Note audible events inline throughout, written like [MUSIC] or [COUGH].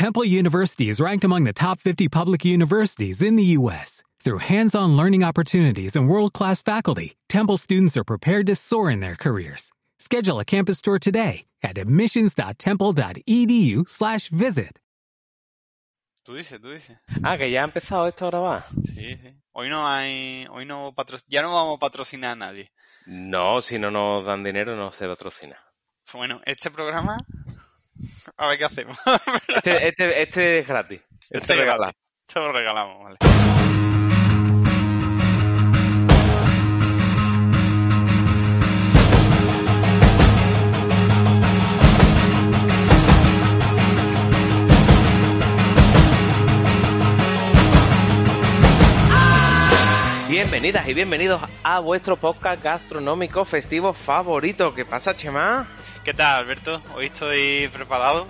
Temple University is ranked among the top 50 public universities in the U.S. Through hands-on learning opportunities and world-class faculty, Temple students are prepared to soar in their careers. Schedule a campus tour today at admissions.temple.edu/visit. Tú dices, tú dices. Ah, que ya ha empezado esto a grabar. Sí, sí. Hoy no hay, hoy no patro... ya no vamos a patrocinar a nadie. No, si no nos dan dinero no se patrocina. Bueno, este programa, a ver qué hacemos. [LAUGHS] Este, este, este es gratis. Este, Este es regala. gratis. Te lo regalamos, vale. Bienvenidas y bienvenidos a vuestro podcast gastronómico festivo favorito. ¿Qué pasa, Chema? ¿Qué tal, Alberto? Hoy estoy preparado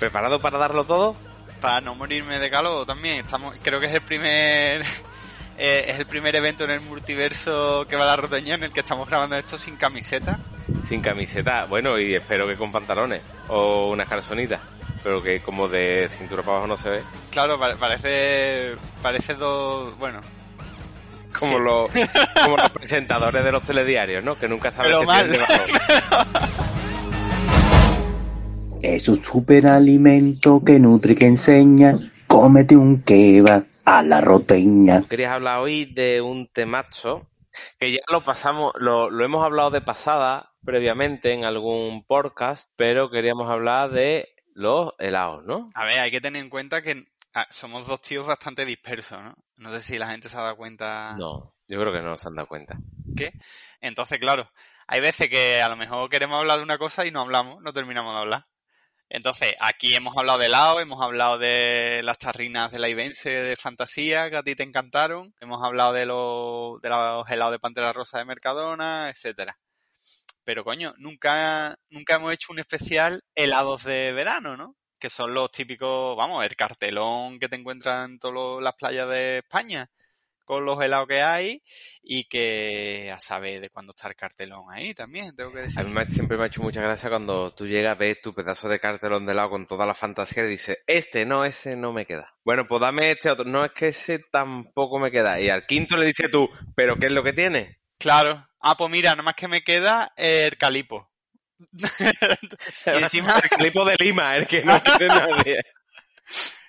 ¿Preparado para darlo todo? para no morirme de calor también. Estamos, creo que es el primer [LAUGHS] eh, es el primer evento en el multiverso que va a la roteña en el que estamos grabando esto sin camiseta. Sin camiseta, bueno, y espero que con pantalones o unas calzonitas. Pero que como de cintura para abajo no se ve. Claro, pa- parece parece dos, bueno, Como, Sí. los, [LAUGHS] como los presentadores de los telediarios, ¿no? Que nunca saben qué tienen debajo. [LAUGHS] Es un superalimento que nutre y que enseña. Cómete un kebab a la roteña. Querías hablar hoy de un temazo que ya lo pasamos, lo, lo hemos hablado de pasada previamente en algún podcast, pero queríamos hablar de los helados, ¿no? A ver, hay que tener en cuenta que ah, somos dos tíos bastante dispersos, ¿no? No sé si la gente se ha dado cuenta No, yo creo que no se han dado cuenta. que. Entonces, claro, hay veces que a lo mejor queremos hablar de una cosa y no hablamos, no terminamos de hablar. Entonces, aquí hemos hablado de helado, hemos hablado de las tarrinas de la Ibense de fantasía que a ti te encantaron, hemos hablado de los, de los helados de Pantera Rosa de Mercadona, etcétera. Pero coño, nunca, nunca hemos hecho un especial helados de verano, ¿no? Que son los típicos, vamos, el cartelón que te encuentras en todas las playas de España, con los helados que hay, y que a saber de cuándo está el cartelón ahí también, tengo que decir. A mí me- siempre me ha hecho mucha gracia cuando tú llegas, ves tu pedazo de cartelón de helado con toda la fantasía y dices, este no, ese no me queda. Bueno, pues dame este otro. No, es que ese tampoco me queda. Y al quinto le dices tú, ¿pero qué es lo que tiene? Claro. Ah, pues mira, nada más que me queda el calipo. [LAUGHS] y encima, El clipo de Lima, el que no [LAUGHS] quiere nadie.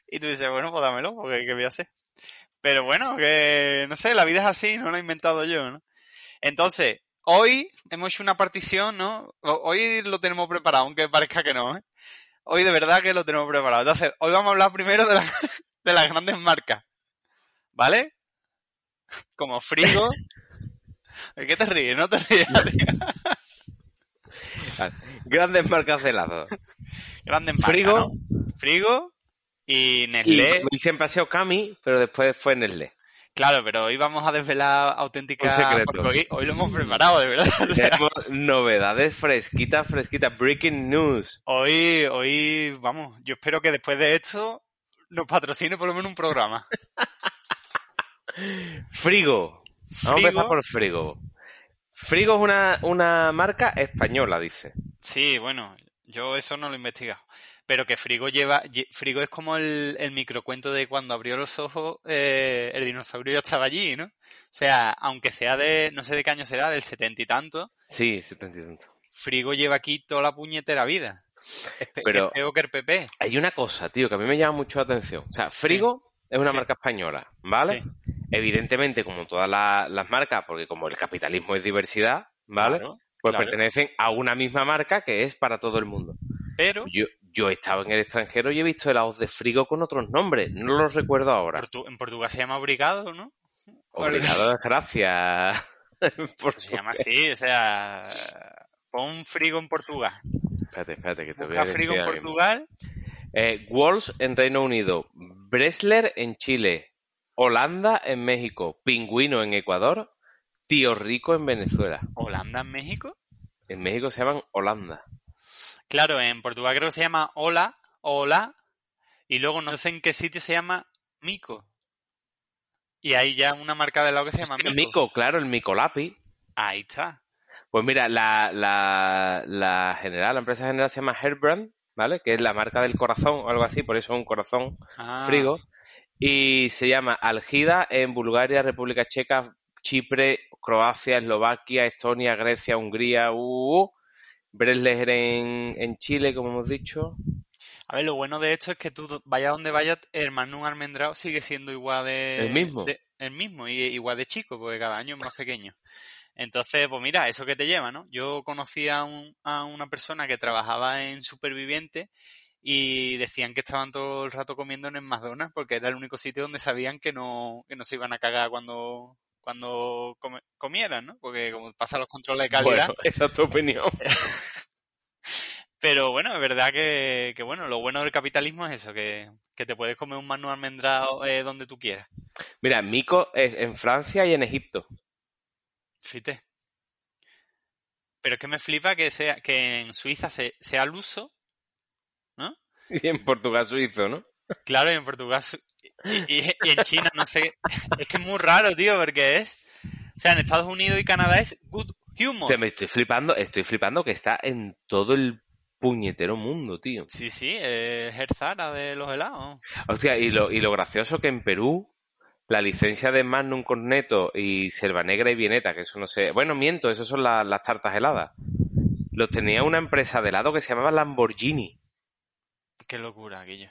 y tú dices, bueno, pues dámelo, porque ¿qué voy a hacer? Pero bueno, que no sé, la vida es así, no lo he inventado yo, ¿no? Entonces, hoy hemos hecho una partición, ¿no? Hoy lo tenemos preparado, aunque parezca que no, ¿eh? Hoy de verdad que lo tenemos preparado. Entonces, hoy vamos a hablar primero de, la- [LAUGHS] de las grandes marcas, ¿vale? Como Frigo. ¿De qué te ríes? No te ríes. [LAUGHS] Grandes marcas de helado. Grandes marcas, Frigo. ¿no? Frigo y Nestlé. y siempre ha sido Cami, pero después fue Nestlé. Claro, pero hoy vamos a desvelar auténticas... hoy, hoy lo hemos preparado, de verdad. O sea, Tenemos novedades fresquitas, fresquitas. Breaking news. hoy, hoy, vamos, yo espero que después de esto nos patrocine por lo menos un programa. [LAUGHS] Frigo. Vamos a Frigo. empezar por Frigo. Frigo es una, una marca española, dice. Sí, bueno, yo eso no lo he investigado. Pero que Frigo lleva... lle- Frigo es como el, el microcuento de cuando abrió los ojos, eh, el dinosaurio ya estaba allí, ¿no? O sea, aunque sea de... No sé de qué año será, del setenta y tanto, Sí, setenta y tanto. Frigo lleva aquí toda la puñetera vida. Es, pe- Pero- es peor que el PP. Hay una cosa, tío, que a mí me llama mucho la atención. O sea, Frigo es una Sí. marca española, ¿vale? Sí. Evidentemente, como todas la- las marcas, porque como el capitalismo es diversidad, ¿vale? Claro, pues claro. pertenecen a una misma marca que es para todo el mundo. Pero Yo, yo he estado en el extranjero y he visto helados de Frigo con otros nombres. No los recuerdo ahora. Portu- en Portugal se llama Obrigado, ¿no? Obrigado, gracias. [LAUGHS] Por Se llama así, o sea... Pon frigo en Portugal. Espérate, espérate, que te voy a decir frigo en mismo. Eh, en Reino Unido, Bresler en Chile, Holanda en México, Pingüino en Ecuador, Tío Rico en Venezuela. Holanda en México. En México se llaman Holanda. Claro, en Portugal creo que se llama Hola, Hola. Y luego no sé en qué sitio se llama Mico. Y hay ya una marca de helado que se llama El Mico. Mico, claro, el Mico Lápiz. Ahí está. Pues mira, la, la, la general, la empresa general se llama Herbrand, ¿vale? Que es la marca del corazón o algo así, por eso es un corazón Ah, frigo. Y se llama Algida en Bulgaria, República Checa, Chipre, Croacia, Eslovaquia, Estonia, Grecia, Hungría, uh. Bresler en, en Chile, como hemos dicho. A ver, lo bueno de esto es que tú vayas donde vayas, el Magnum almendrado sigue siendo igual de... ¿El mismo? de- el mismo, y igual de chico, porque cada año es más pequeño. Entonces, pues mira, eso que te lleva, ¿no? Yo conocí a, un- a una persona que trabajaba en Superviviente y decían que estaban todo el rato comiendo en el McDonald's porque era el único sitio donde sabían que no, que no se iban a cagar cuando, cuando come- comieran, ¿no? Porque como pasan los controles de calidad, Bueno, esa es tu opinión. [LAUGHS] pero bueno, es verdad que, que, bueno, lo bueno del capitalismo es eso, que, que te puedes comer un Magnum almendrado eh, donde tú quieras. Mira, Mico es en Francia y en Egipto. Fíjate. Pero es que me flipa que sea que en Suiza se- sea al uso, ¿no? Y en Portugal suizo, ¿no? Claro, y en Portugal y, y- y en China, no sé. [LAUGHS] Es que es muy raro, tío, porque es. O sea, en Estados Unidos y Canadá es good humor. Te- me estoy flipando, estoy flipando que está en todo el puñetero mundo, tío. Sí, sí, es Zara de los helados. Hostia, y lo, y lo gracioso que en Perú la licencia de Magnum Corneto y Selva Negra y Vieneta, que eso no sé... Bueno, miento, eso son la- las tartas heladas. Los tenía una empresa de helado que se llamaba Lamborghini. Qué locura aquello.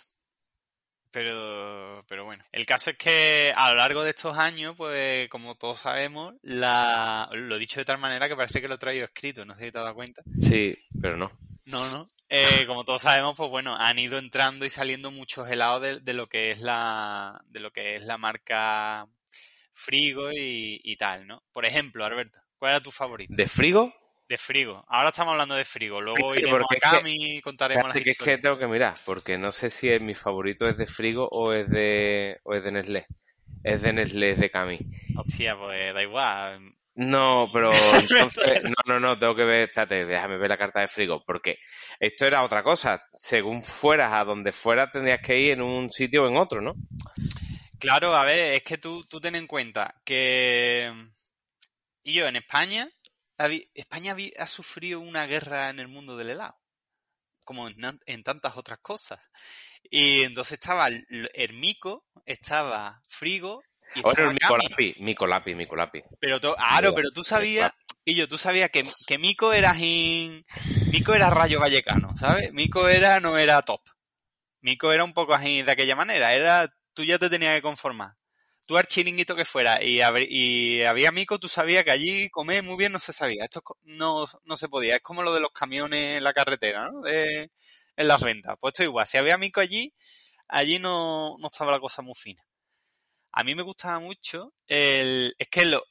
Pero, pero bueno. El caso es que a lo largo de estos años, pues como todos sabemos, la... lo he dicho de tal manera que parece que lo he traído escrito, no sé si te has dado cuenta. Sí, pero no. No, no. Eh, como todos sabemos, pues bueno, han ido entrando y saliendo muchos helados de, de lo que es la, de lo que es la marca Frigo y, y tal, ¿no? Por ejemplo, Alberto, ¿cuál era tu favorito? ¿De frigo? De Frigo. Ahora estamos hablando de Frigo. Luego Sí, iremos a que- Cami y contaremos las que es que tengo que mirar, porque no sé si es mi favorito es de frigo o es de, o es de Nestlé. Es de Nestlé, es de Cami. Hostia, pues da igual. No, pero [LAUGHS] entonces, no, no, no, tengo que ver, espérate, déjame ver la carta de frigo, porque esto era otra cosa. Según fueras a donde fueras, tendrías que ir en un sitio o en otro, ¿no? Claro, a ver, es que tú, tú ten en cuenta que... Y yo, en España, España ha sufrido una guerra en el mundo del helado, como en, en tantas otras cosas. Y entonces estaba el, Mico, estaba Frigo Bueno. Micolapi, Micolapi, Micolapi. Pero to- pero tú sabías, y yo, tú sabías que, que Mico era in- Mico era Rayo Vallecano, ¿sabes? Mico era, no era top. Mico era un poco así de aquella manera, era, tú ya te tenías que conformar. Tú al chiringuito que fuera y, y había Mico, tú sabías que allí comer muy bien no se sabía. Esto no, no se podía. Es como lo de los camiones en la carretera, ¿no? De- en las ventas. Pues esto igual. Si había Mico allí, allí no, no estaba la cosa muy fina. A mí me gustaba mucho el... Es que lo,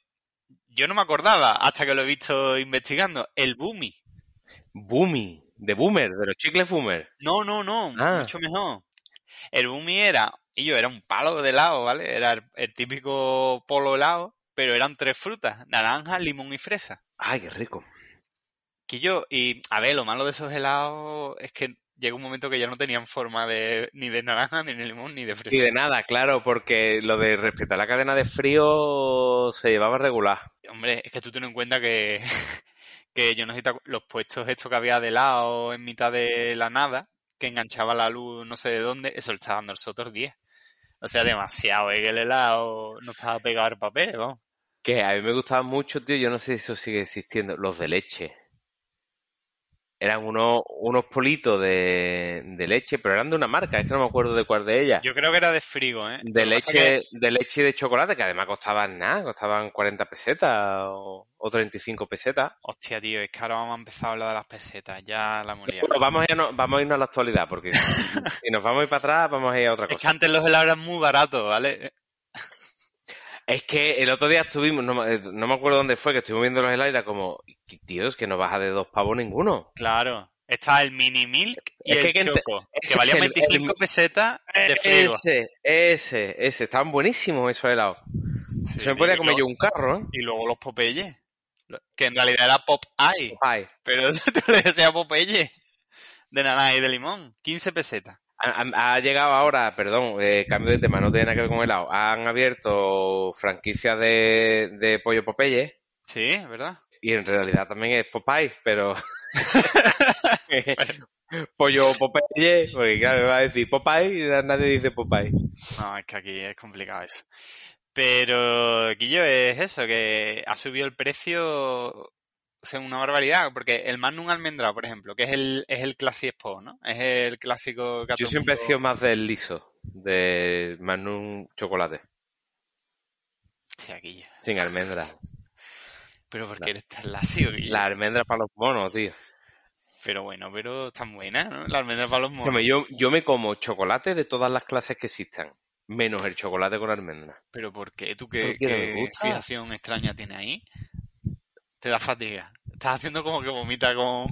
yo no me acordaba hasta que lo he visto investigando. El Boomy. Boomy, de Boomer, de los chicles Boomer. No, no, no. Ah. Mucho mejor. El Boomy era... Y yo era un palo de helado, ¿vale? Era el, el típico polo helado, pero eran tres frutas. Naranja, limón y fresa. Ay, qué rico. Que yo... Y, a ver, lo malo de esos helados es que llega un momento que ya no tenían forma de ni de naranja, ni de limón, ni de fresa. Y de nada, claro, porque lo de respetar la cadena de frío se llevaba regular. Hombre, es que tú ten en cuenta que, [LAUGHS] que yo no acu- los puestos estos que había de lado en mitad de la nada, que enganchaba la luz no sé de dónde, eso le estaba dando el Sotor 10. O sea, demasiado, ¿eh? que el helado no estaba pegado al papel, vamos. Que a mí me gustaban mucho, tío, yo no sé si eso sigue existiendo, los de leche. Eran unos, unos politos de, de leche, pero eran de una marca, es que no me acuerdo de cuál de ellas. Yo creo que era de frigo, ¿eh? De que leche, de leche y de chocolate, que además costaban nada, costaban 40 pesetas o, o 35 pesetas. Hostia, tío, es que ahora vamos a empezar a hablar de las pesetas, ya la moría. Bueno, vamos a, irnos, vamos a irnos a la actualidad, porque [LAUGHS] si nos vamos a ir para atrás, vamos a ir a otra Es que cosa. antes los helados eran muy baratos, ¿vale? Es que el otro día estuvimos, no, me- no me acuerdo dónde fue, que estuvimos viendo los era como, tío, es que no baja de dos pavos ninguno. Claro. Está el mini milk y Es el que choco, que el- 25 el- pesetas de frigo. Ese, ese, ese, estaban buenísimos esos helados. Sí, Se me podía comer yo un carro, ¿eh? Y luego los Popeye, que en realidad era Pop Eye, pero [LAUGHS] tú le decías Popeye, de naranja y de limón, 15 pesetas. Ha, llegado ahora, perdón, eh, cambio de tema, no tiene nada que ver con helado. Han abierto franquicias de, de pollo Popeye Sí, ¿verdad? y en realidad también es Popeyes, pero [LAUGHS] [LAUGHS] Pollo Popeye, porque claro, me va a decir Popeye y nadie dice Popeye. No, es que aquí es complicado eso. Pero, Guillo, es eso, que ha subido el precio sea, una barbaridad, porque el Magnum almendrado, por ejemplo, que es el, es el Classic Expo, ¿no? Es el clásico que Yo siempre he sido más del liso, de Magnum chocolate, sin almendra. Pero porque eres tan lacio. La almendra para los monos, tío. Pero bueno, pero tan buena, ¿no? La almendra para los monos. Yo, yo me como chocolate de todas las clases que existan, menos el chocolate con almendra. ¿Pero por qué? ¿Tú ¿Pero qué, qué fijación extraña tienes ahí? Te da fatiga. Estás haciendo como que vomita con...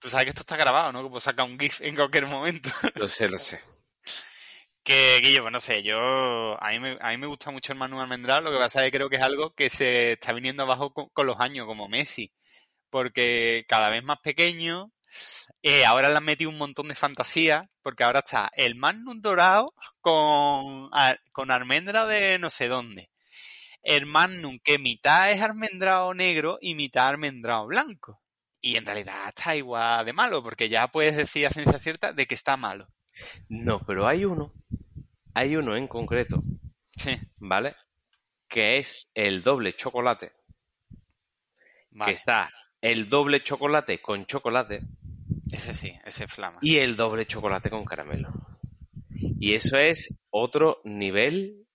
Tú sabes que esto está grabado, ¿no? Que puedo sacar un GIF en cualquier momento. [LAUGHS] Lo sé, lo sé. Que, Guillo, pues no sé, yo... A mí, me, a mí me gusta mucho el Manu Almendral, lo que pasa es que creo que es algo que se está viniendo abajo con, con los años, como Messi. Porque cada vez más pequeño, eh, ahora le han metido un montón de fantasía, porque ahora está el Magnum dorado con, a- con almendra de no sé dónde. El Magnum que mitad es almendrado negro y mitad almendrado blanco. Y en realidad está igual de malo, porque ya puedes decir a ciencia cierta de que está malo. No, pero hay uno, hay uno en concreto, Sí, ¿vale? Que es el doble chocolate, vale. que está el doble chocolate con chocolate Ese sí, ese es flama. y el doble chocolate con caramelo. Y eso es otro nivel,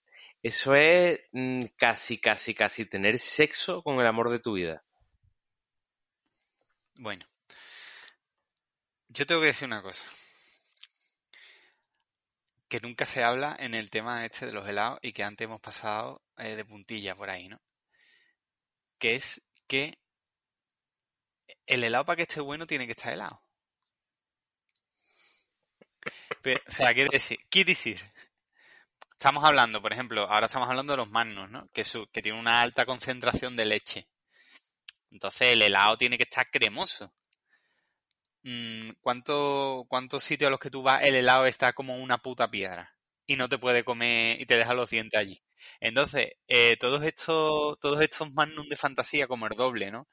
eso es mm, casi, casi, casi tener sexo con el amor de tu vida. Bueno, yo tengo que decir una cosa. Que nunca se habla en el tema este de los helados y que antes hemos pasado eh, de puntilla por ahí, ¿no? Que es que el helado para que esté bueno tiene que estar helado. O sea, quiere decir, quiere decir, estamos hablando, por ejemplo, ahora estamos hablando de los magnos, ¿no? Que, su, que tiene una alta concentración de leche. Entonces el helado tiene que estar cremoso. Mm, ¿Cuánto, ¿Cuántos sitios a los que tú vas el helado está como una puta piedra? Y no te puede comer y te deja los dientes allí. Entonces, eh, todos estos, todos estos magnum de fantasía como el doble, ¿no?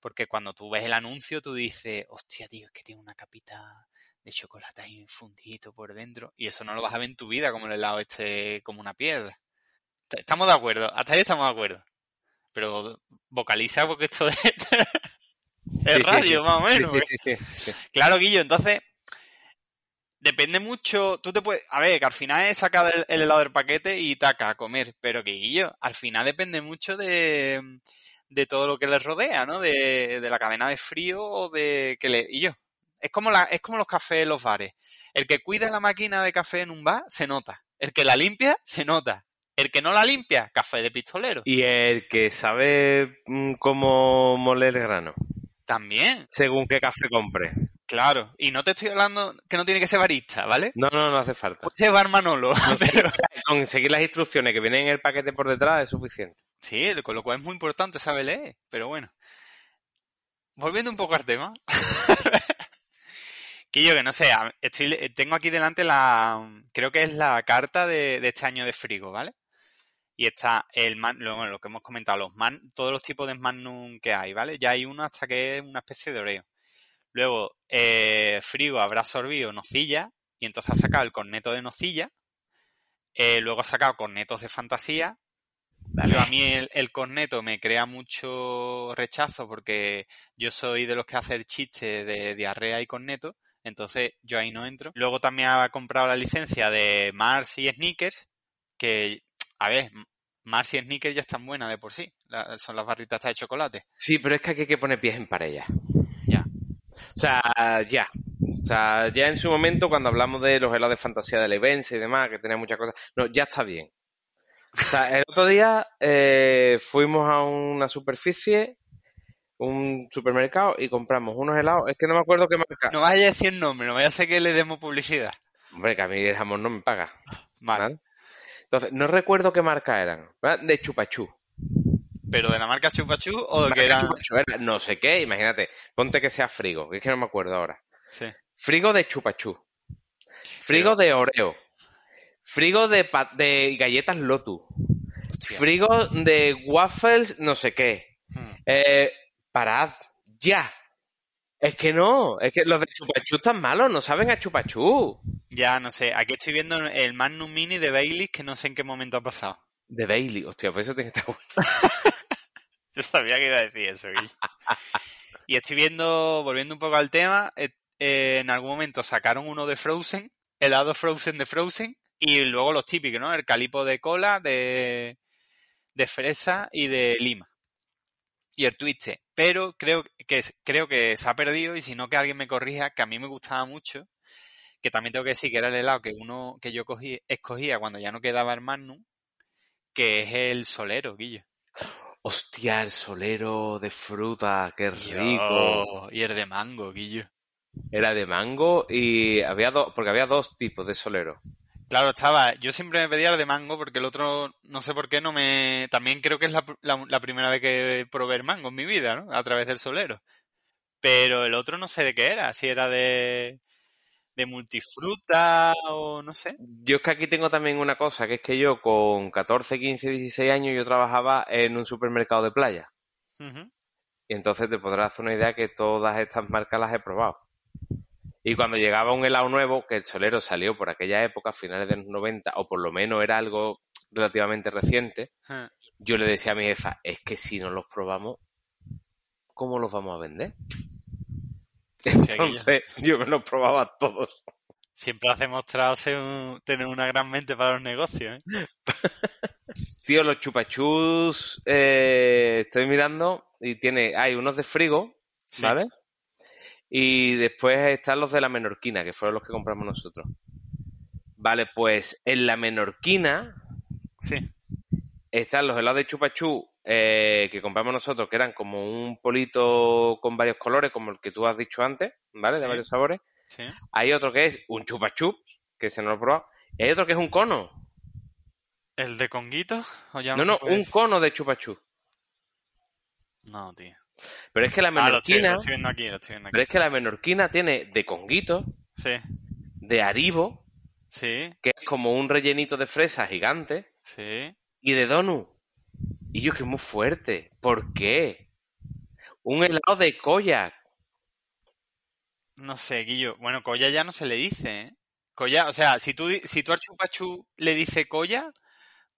Porque cuando tú ves el anuncio, tú dices, hostia, tío, es que tiene una capita de chocolate ahí fundidito por dentro. Y eso no lo vas a ver en tu vida como el helado este, como una piedra. Estamos de acuerdo, hasta ahí estamos de acuerdo. Pero vocaliza porque esto es, [LAUGHS] es Sí, sí, radio, sí. más o menos. ¿eh? Claro, Guillo, entonces depende mucho. Tú te puedes. A ver, que al final es sacar el, el helado del paquete y taca a comer. Pero que Guillo, al final depende mucho de, de todo lo que le rodea, ¿no? De, de la cadena de frío o de que le. Guillo, es como, la, es como los cafés en los bares. El que cuida la máquina de café en un bar, se nota. El que la limpia, se nota. El que no la limpia, café de pistolero. Y el que sabe mm, cómo moler el grano, También, según qué café compre. claro. Y no te estoy hablando que no tiene que ser barista, ¿vale? No, no, no hace falta. Ser bar Manolo. pero- Con seguir las instrucciones que vienen en el paquete por detrás es suficiente. Sí, con lo cual es muy importante saber leer, pero bueno. Volviendo un poco al tema. [LAUGHS] que yo que no sé, estoy, tengo aquí delante la, creo que es la carta de, de este año de Frigo, ¿vale? Y está el man, lo, lo que hemos comentado, los man, todos los tipos de Magnum que hay, ¿vale? Ya hay uno hasta que es una especie de Oreo. Luego, eh, Frigo habrá absorbido nocilla y entonces ha sacado el corneto de nocilla. Eh, luego ha sacado cornetos de fantasía. Yo a mí el, el corneto me crea mucho rechazo porque yo soy de los que hace el chiste de diarrea y corneto, entonces yo ahí no entro. Luego también ha comprado la licencia de Mars y Snickers, que, a ver, Mars y Snickers ya están buenas de por sí, la- son las barritas de chocolate. Sí, pero es que aquí hay que poner pies en pareja. Ya. O sea, ya. O sea, ya en su momento, cuando hablamos de los helados de fantasía de Leibense y demás, que tenía muchas cosas, no, ya está bien. O sea, el otro día eh, fuimos a una superficie, un supermercado, y compramos unos helados. Es que no me acuerdo qué marca. No vaya a decir nombre, no vaya a ser que le demos publicidad. Hombre, que a mí el jamón no me paga. [LAUGHS] Vale. Entonces, no recuerdo qué marca eran. ¿vale? De chupachú. ¿Pero de la marca Chupachú o de que era...? Chupachú era no sé qué, imagínate. Ponte que sea frigo, que es que no me acuerdo ahora. Sí. Frigo de chupachú. Frigo de Oreo. Frigo de, pa- de galletas Lotus. Hostia. Frigo de waffles no sé qué. Hmm. Eh, parad ya. Es que no, es que los de chupachú están malos, no saben a chupachú. Ya, no sé. Aquí estoy viendo el Magnum Mini de Baileys que no sé en qué momento ha pasado. De Bailey, hostia, pues eso tiene que estar bueno. [LAUGHS] Yo sabía que iba a decir eso, Guille. y estoy viendo, volviendo un poco al tema, eh, eh, en algún momento sacaron uno de Frozen, helado Frozen de Frozen, y luego los típicos, ¿no? El calipo de cola, de, de fresa y de lima. Y el twiste. Pero creo que, creo que se ha perdido, y si no que alguien me corrija, que a mí me gustaba mucho, que también tengo que decir que era el helado que uno que yo cogí, escogía cuando ya no quedaba el Magnum, que es el solero, Guillo. Hostia, el solero de fruta, qué rico. Yo, y el de mango, Guillo. Era de mango y había dos, porque había dos tipos de solero. Claro, estaba. Yo siempre me pedía el de mango porque el otro, no sé por qué, no me. También creo que es la, la- la primera vez que probé el mango en mi vida, ¿no? A través del solero. Pero el otro no sé de qué era, si era de. de multifruta o no sé. Yo es que aquí tengo también una cosa, que es que yo con 14, 15, 16 años yo trabajaba en un supermercado de playa. Y entonces te podrás hacer una idea que todas estas marcas las he probado. Y cuando llegaba un helado nuevo, que el solero salió por aquella época, a finales de los 90, o por lo menos era algo relativamente reciente, yo le decía a mi jefa, es que si no los probamos, ¿cómo los vamos a vender? [LAUGHS] Entonces yo me los probaba todos. Siempre has demostrado ser un- tener una gran mente para los negocios, ¿eh? [LAUGHS] Tío, los chupachus, eh, estoy mirando y tiene, hay unos de frigo, Sí. ¿vale? Y después están los de la menorquina, que fueron los que compramos nosotros. Vale, pues en la menorquina Sí. están los helados de chupachú eh, que compramos nosotros, que eran como un polito con varios colores, como el que tú has dicho antes, ¿vale? De varios sabores. Sí. Hay otro que es un chupachups, que se nos lo he probado. Y hay otro que es un cono. ¿El de conguito? ¿O ya No, no, puede un cono de chupachú. No, tío. Pero es que la Ah, lo estoy, menorquina, lo estoy aquí, lo estoy aquí. pero es que la menorquina tiene de conguito, Sí, de aribo, sí, que es como un rellenito de fresa gigante, sí. y de donut. Y yo que es muy fuerte. ¿Por qué? Un helado de koyak. No sé, Guillo. Bueno, colla ya no se le dice, ¿eh? Colla, o sea, si tú, si tú al le dices colla,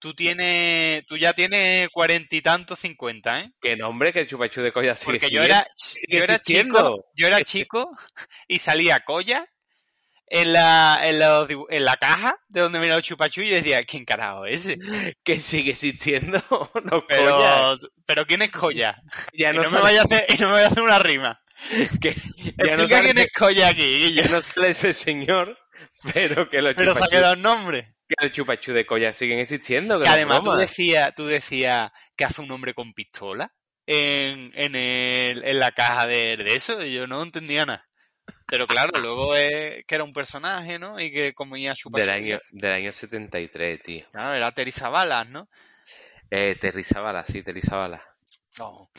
tú tienes, tú ya tienes cuarenta y tantos, cincuenta, ¿eh? Que nombre que el chupachú de koyak sigue Porque yo era, sigue yo era chico, yo era [LAUGHS] chico y salía colla en la, en, dibu- en la caja de donde venía el chupachú y yo decía, ¿quién carajo es ese? [LAUGHS] Que sigue existiendo. [LAUGHS] No, Pero, pero ¿quién es colla? Ya Y no, no, me vaya a hacer, y no me vaya a hacer una rima. que, ya no quién es colla aquí, ya no sale ese señor, pero que los Pero se ha quedado el nombre. Que los chupachú de koyak siguen existiendo. Que además tú decías, tú decías que hace un hombre con pistola en, en, el, en la caja de, de eso, y yo no entendía nada. Pero claro, luego es que era un personaje, ¿no? Y que comía chupa Del año, del año 73, tío. Claro, era Teresa Balas, ¿no? Eh, Terry Zavala, sí, Terry Zavala. No.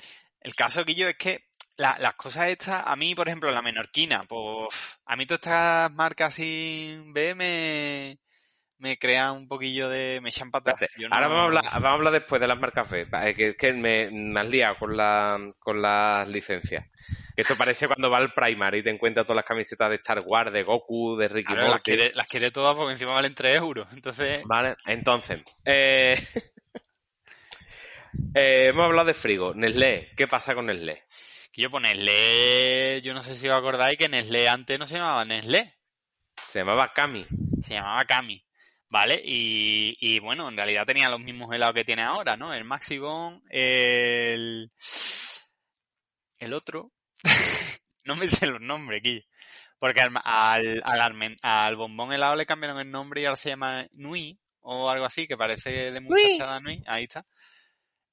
El caso que yo es que la- las cosas estas, a mí, por ejemplo, la menorquina, pues a mí todas estas marcas sin B me, crean un poquillo de... me echan para atrás. Yo no- Ahora vamos a, hablar, vamos a hablar después de las marcas eh, que es que me, me has liado con, la, con las licencias. Que esto parece cuando va al Primar y te encuentras todas las camisetas de Star Wars, de Goku, de Ricky las Morty. quiere, las quiere todas porque encima valen 3 euros. Entonces, Vale, entonces, eh, [LAUGHS] eh, hemos hablado de frigo. Nestlé, ¿qué pasa con Nestlé? que yo pues Nestlé, yo no sé si os acordáis que Nestlé antes no se llamaba Nestlé, Se llamaba Kami. se llamaba Cami, ¿vale? Y, y bueno, en realidad tenía los mismos helados que tiene ahora, ¿no? El Maxibon, el... el otro, [LAUGHS] no me sé los nombres aquí, porque al, al, al, bombón helado le cambiaron el nombre y ahora se llama Nui o algo así, que parece de muchachada Nui, ahí está.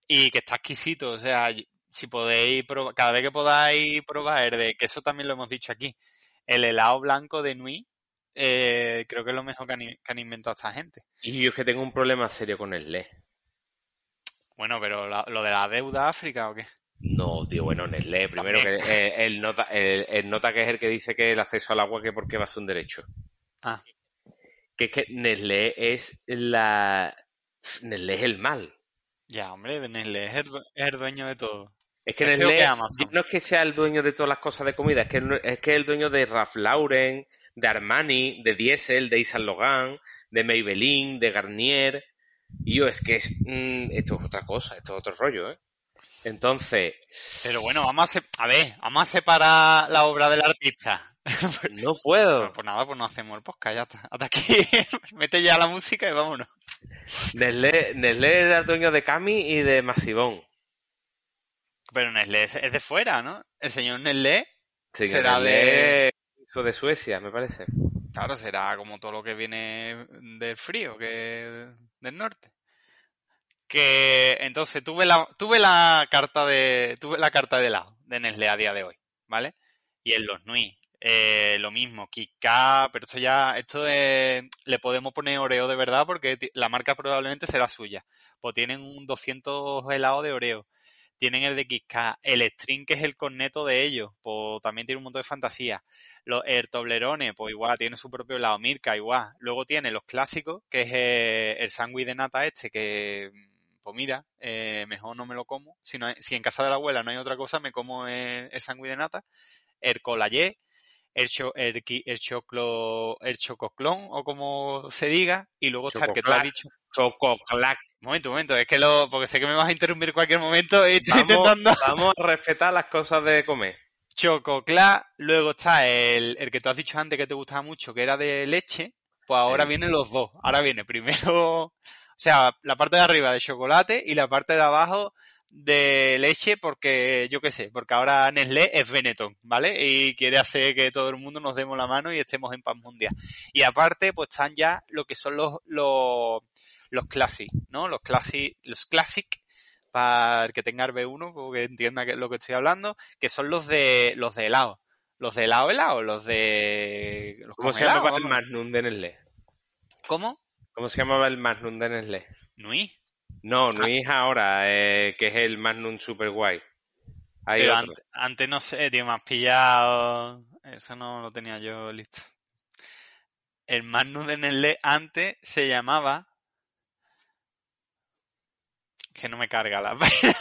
Y que está exquisito, o sea, si podéis probar, cada vez que podáis probar el de, que eso también lo hemos dicho aquí, el helado blanco de Nui, eh, creo que es lo mejor que han, que han inventado esta gente. Y yo es que tengo un problema serio con Nestlé. Bueno, pero la- lo de la deuda África o qué? No, tío, bueno, Nestlé, primero También. que eh, él nota, él- él nota que es el que dice que el acceso al agua que porque va a ser un derecho. Ah. Que es que Nestlé es la... Nestlé es el mal. Ya, hombre, Nestlé es el, es el dueño de todo. Es que no es que sea el dueño de todas las cosas de comida, es que, es que es el dueño de Ralph Lauren, de Armani, de Diesel, de Saint Laurent, de Maybelline, de Garnier. Y yo, es que es, mm, esto es otra cosa, esto es otro rollo, ¿eh? Entonces, Pero bueno, vamos a, a ver, vamos a separar la obra del artista. [LAUGHS] no puedo. Bueno, pues nada, pues no hacemos el podcast, ya está. Hasta aquí, [LAUGHS] mete ya la música y vámonos. Nestlé, Nestlé era el dueño de Cami y de Masivón. Pero Nestlé es, de fuera, ¿no? El señor Nestlé, Sí, Será Nestlé hizo de Suecia, me parece. claro, será como todo lo que viene del frío, que del norte. Que entonces tuve la, tuve la carta de, tuve la carta de helado de Nestlé a día de hoy, ¿vale? Y en los Nui, eh, lo mismo, Kika, pero esto ya, esto es, le podemos poner Oreo de verdad porque la marca probablemente será suya. Pues tienen un 200 helados de Oreo. Tienen el de Kika, el string que es el corneto de ellos, pues también tiene un montón de fantasía. Los, el Toblerone, pues igual, tiene su propio helado, Mirka igual. Luego tiene los clásicos, que es el sándwich de nata este, que, pues mira, eh, mejor no me lo como. Si, si en casa de la abuela no hay otra cosa, me como el, el sándwich de nata. El colayé, el, cho- el, qui- el choclo, el chococlón, o como se diga. Y luego está el que tú has Chococlac. dicho. Chococlac. Momento, momento, es que lo, porque sé que me vas a interrumpir en cualquier momento y estoy Vamos, intentando. vamos a respetar las cosas de comer. [LAUGHS] Chococlá, luego está el, el que tú has dicho antes que te gustaba mucho, que era de leche, pues ahora vienen los dos. Ahora viene primero, [LAUGHS] o sea, la parte de arriba de chocolate y la parte de abajo de leche porque, yo qué sé, porque ahora Nestlé es Benetton, ¿vale? Y quiere hacer que todo el mundo nos demos la mano y estemos en paz mundial. Y aparte, pues están ya lo que son los, los, los classic, ¿no? Los classic, los classic, para el que tenga el B1, porque entienda lo que estoy hablando, que son los de los de helado. Los de helado helado, los de los ¿Cómo se llamaba el. Magnum de Nestlé? ¿Cómo? ¿Cómo se llamaba el Magnum de Nestlé? Nui. No, no es ahora, eh, que es el Magnum Super Guay. Hay Pero otro. antes, antes no sé, tío, me has pillado. Eso no lo tenía yo listo. El Magnum de Nestlé antes se llamaba. Que no me carga la [LAUGHS] pena.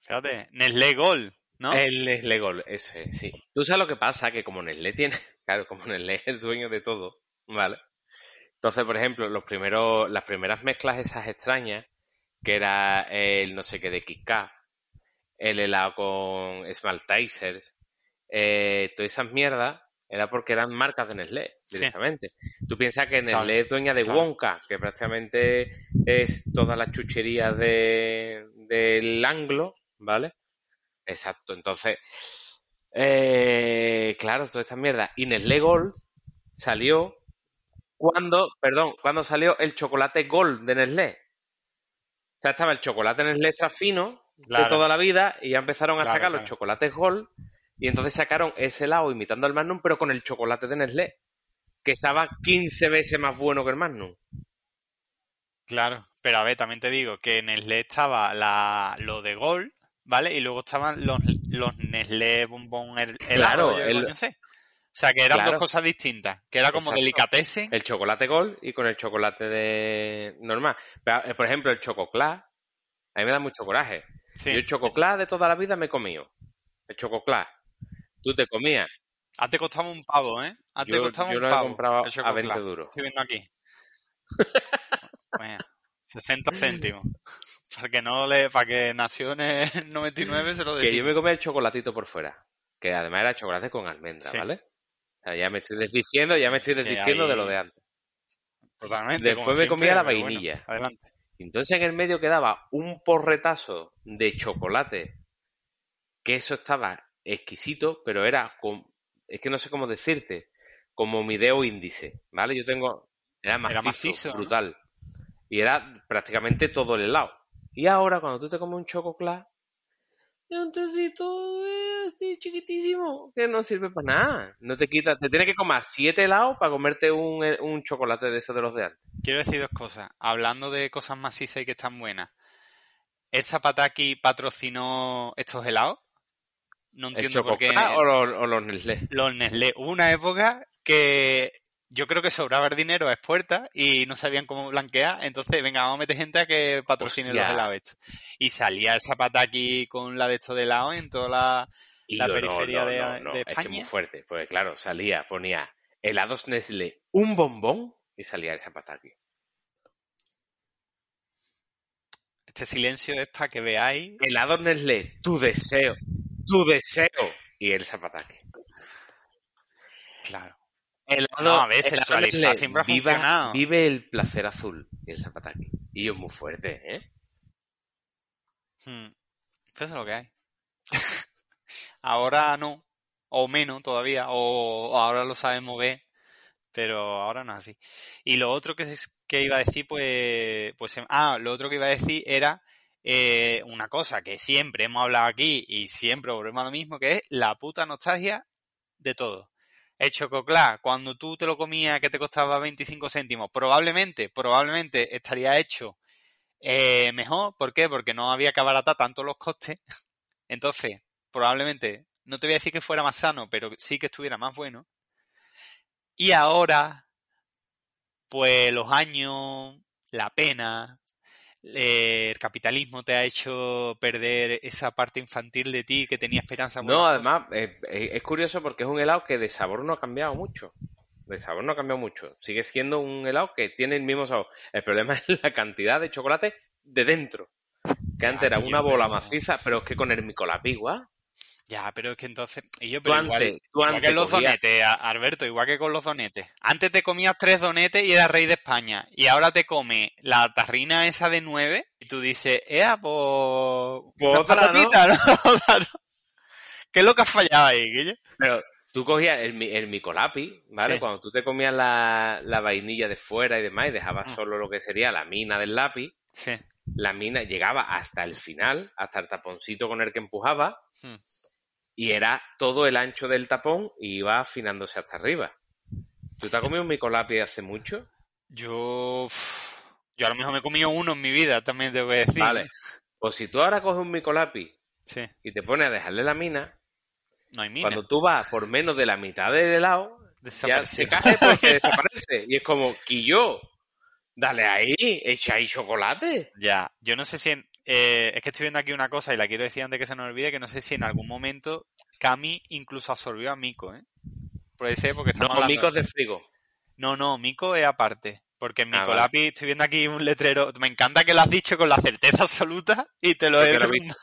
Fíjate, Nestlé Gold, ¿no? El Nestlé Gold, eso es, sí. Tú sabes lo que pasa, que como Nestlé tiene, [LAUGHS] claro, como Nestlé es el dueño de todo, ¿vale? Entonces, por ejemplo, los primeros, las primeras mezclas esas extrañas, que era el no sé qué de Kit Kat, el helado con Smaltizers, eh, todas esas mierdas, era porque eran marcas de Nestlé, Sí. directamente. Tú piensas que Claro, Nestlé es dueña de claro. Wonka, que prácticamente es todas las chucherías de, del anglo, ¿vale? Exacto, entonces, eh, claro, toda esta mierda. Y Nestlé Gold salió cuando, perdón, cuando salió el chocolate Gold de Nestlé. O sea, estaba el chocolate Nestlé extra fino de toda la vida y ya empezaron a Claro, sacar claro. los chocolates Gold y entonces sacaron ese helado imitando al Magnum pero con el chocolate de Nestlé, que estaba 15 veces más bueno que el Magnum. Claro, pero a ver, también te digo que en Nestlé estaba la, lo de Gold, ¿vale? Y luego estaban los, los Nestlé bombón hel- helado, Claro, yo el- sé. O sea, que eran Claro. dos cosas distintas, que era como delicatessen. El chocolate Gold y con el chocolate de normal. Pero, eh, por ejemplo, el chococlá, a mí me da mucho coraje. Sí. Yo el chococlá de toda la vida me he comido. El chococlá. Tú te comías. Antes costaba un pavo, ¿eh? Antes Yo, costaba yo un lo he pavo. comprado el a Chococlá. 20 duros. Estoy viendo aquí. [LAUGHS] Bueno, 60 céntimos. Para que no le, para que nació en el 99 se lo Que decía. yo me comía el chocolatito por fuera. Que además era chocolate con almendra, Sí. ¿vale? Ya me estoy desdiciendo, ya me estoy desdiciendo de lo de antes. Totalmente. Después como me comía la bueno, vainilla. adelante. Entonces en el medio quedaba un porretazo de chocolate, que eso estaba exquisito, pero era con, es que no sé cómo decirte, como mi dedo índice, ¿vale? Yo tengo, era macizo, macizo, ¿no? brutal. Y era prácticamente todo el helado. Y ahora cuando tú te comes un chococlá, es un trocito eh, así chiquitísimo, que no sirve para nada. No te quita, te tienes que comer siete helados para comerte un, un chocolate de esos de los de antes. Quiero decir dos cosas. Hablando de cosas macizas y que están buenas. ¿El Zapataki patrocinó estos helados? No ¿El entiendo por qué. o los, o los Nestlé? Los Nestlé. Hubo una época que yo creo que sobraba el dinero a expuertas y no sabían cómo blanquear, entonces venga, vamos a meter gente a que patrocine Hostia. los helados. Y salía el zapataki con la de esto de helado en toda la, no, periferia no, de, no, de Es que España. muy fuerte. Porque claro, salía, ponía helados Nestlé, un bombón y salía el zapataki. Este silencio es para que veáis. Helados Nestlé, tu deseo, tu deseo. Y el zapataki. Claro. Helado, No, helado sexualizar siempre ha viva- funcionado. Vive el placer azul y el zapataki. Y es muy fuerte, ¿eh? Hmm. Eso es lo que hay. [LAUGHS] ahora no. O menos todavía. O, ahora lo sabemos ver. Pero ahora no es así. Y lo otro que, es- que iba a decir, pues, pues. em- Ah, lo otro que iba a decir era eh, una cosa que siempre hemos hablado aquí y siempre volvemos a lo mismo, que es la puta nostalgia de todo. El chococlá, cuando tú te lo comías que te costaba 25 céntimos, probablemente, probablemente estaría hecho eh, mejor. ¿Por qué? Porque no había que abaratar tanto los costes. [LAUGHS] Entonces, probablemente, no te voy a decir que fuera más sano, pero sí que estuviera más bueno. Y ahora, pues los años, la pena, el capitalismo te ha hecho perder esa parte infantil de ti que tenía esperanza. No, además, eh, eh, es curioso porque es un helado que de sabor no ha cambiado mucho. De sabor no ha cambiado mucho. Sigue siendo un helado que tiene el mismo sabor. El problema [LAUGHS] es la cantidad de chocolate de dentro. Que antes era una bola maciza, pero es que con el micolapi igual. Ya, pero es que entonces. Y yo, Tú pero antes, igual, tú igual antes que los donetes, Alberto, igual que con los donetes. Antes te comías tres donetes y eras rey de España. Y ahora te come la tarrina esa de nueve y tú dices, ea, pues. Pues otra, ¿no? patatitas, [LAUGHS] ¿no? ¿Qué es lo que has fallado ahí, Guille? Pero tú cogías el, mi- el micolapi, ¿vale? Sí. Cuando tú te comías la, la vainilla de fuera y demás y dejabas Mm. solo lo que sería la mina del lápiz, Sí. La mina llegaba hasta el final, hasta el taponcito con el que empujaba, Hmm. y era todo el ancho del tapón y iba afinándose hasta arriba. ¿Tú te has comido un micolapi hace mucho? Yo. Yo a lo mejor me he comido uno en mi vida, también tengo que decir. Vale. Pues si tú ahora coges un micolapi Sí. y te pones a dejarle la mina, No hay mina. cuando tú vas por menos de la mitad del helado, [LAUGHS] ya se cae porque [LAUGHS] desaparece. Y es como, Quillo, dale ahí, echa ahí chocolate. Ya, yo no sé si en, eh, es que estoy viendo aquí una cosa y la quiero decir antes que se nos olvide, que no sé si en algún momento Cami incluso absorbió a Miko, ¿eh? Puede ser porque No, estamos hablando... micos de frigo. No, no, Miko es aparte. Porque en Ah, vale. Lápiz estoy viendo aquí un letrero. Me encanta que lo has dicho con la certeza absoluta y te lo he lo vi- derrumbado.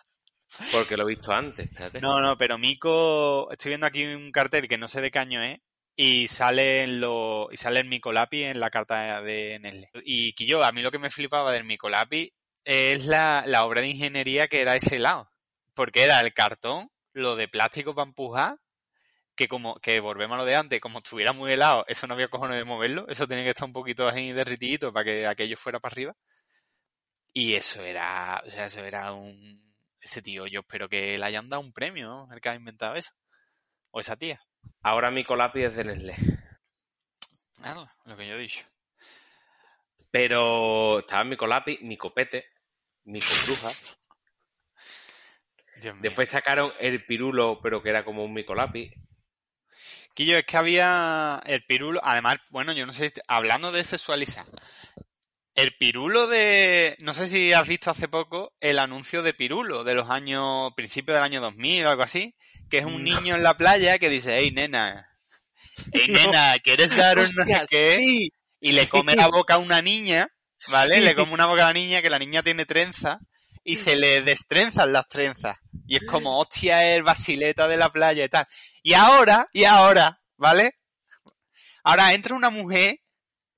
Porque lo he visto antes, espérate. No, no, pero Miko, estoy viendo aquí un cartel que no sé de qué año es y sale en lo, y sale el Micolapi en la carta de Nestlé. Y que yo, a mí lo que me flipaba del Micolapi es la, la obra de ingeniería que era ese lado. Porque era el cartón, lo de plástico para empujar, que como, que volvemos a lo de antes, como estuviera muy helado, eso no había cojones de moverlo, eso tenía que estar un poquito ahí derritidito para que aquello fuera para arriba. Y eso era, o sea, eso era un, ese tío, yo espero que le hayan dado un premio, ¿no? El que ha inventado eso. O esa tía. Ahora micolapi es de Nestlé. Claro, lo que yo he dicho. Pero estaba micolapi, micopete, micobruja. [LAUGHS] Dios mío. Después sacaron el pirulo, pero que era como un micolapi. Quillo, es que había el pirulo, además, bueno, yo no sé, hablando de sexualizar, el pirulo de, no sé si has visto hace poco el anuncio de pirulo de los años, principios del año 2000 o algo así, que es un No. niño en la playa que dice, hey nena, hey nena, ¿quieres dar un no sé qué? sí, Y le come sí. la boca a una niña, ¿vale? Sí. Le come una boca a la niña, que la niña tiene trenza, y se le destrenzan las trenzas. Y es como, hostia, el basileta de la playa y tal. Y ahora, y ahora, ¿vale? Ahora entra una mujer,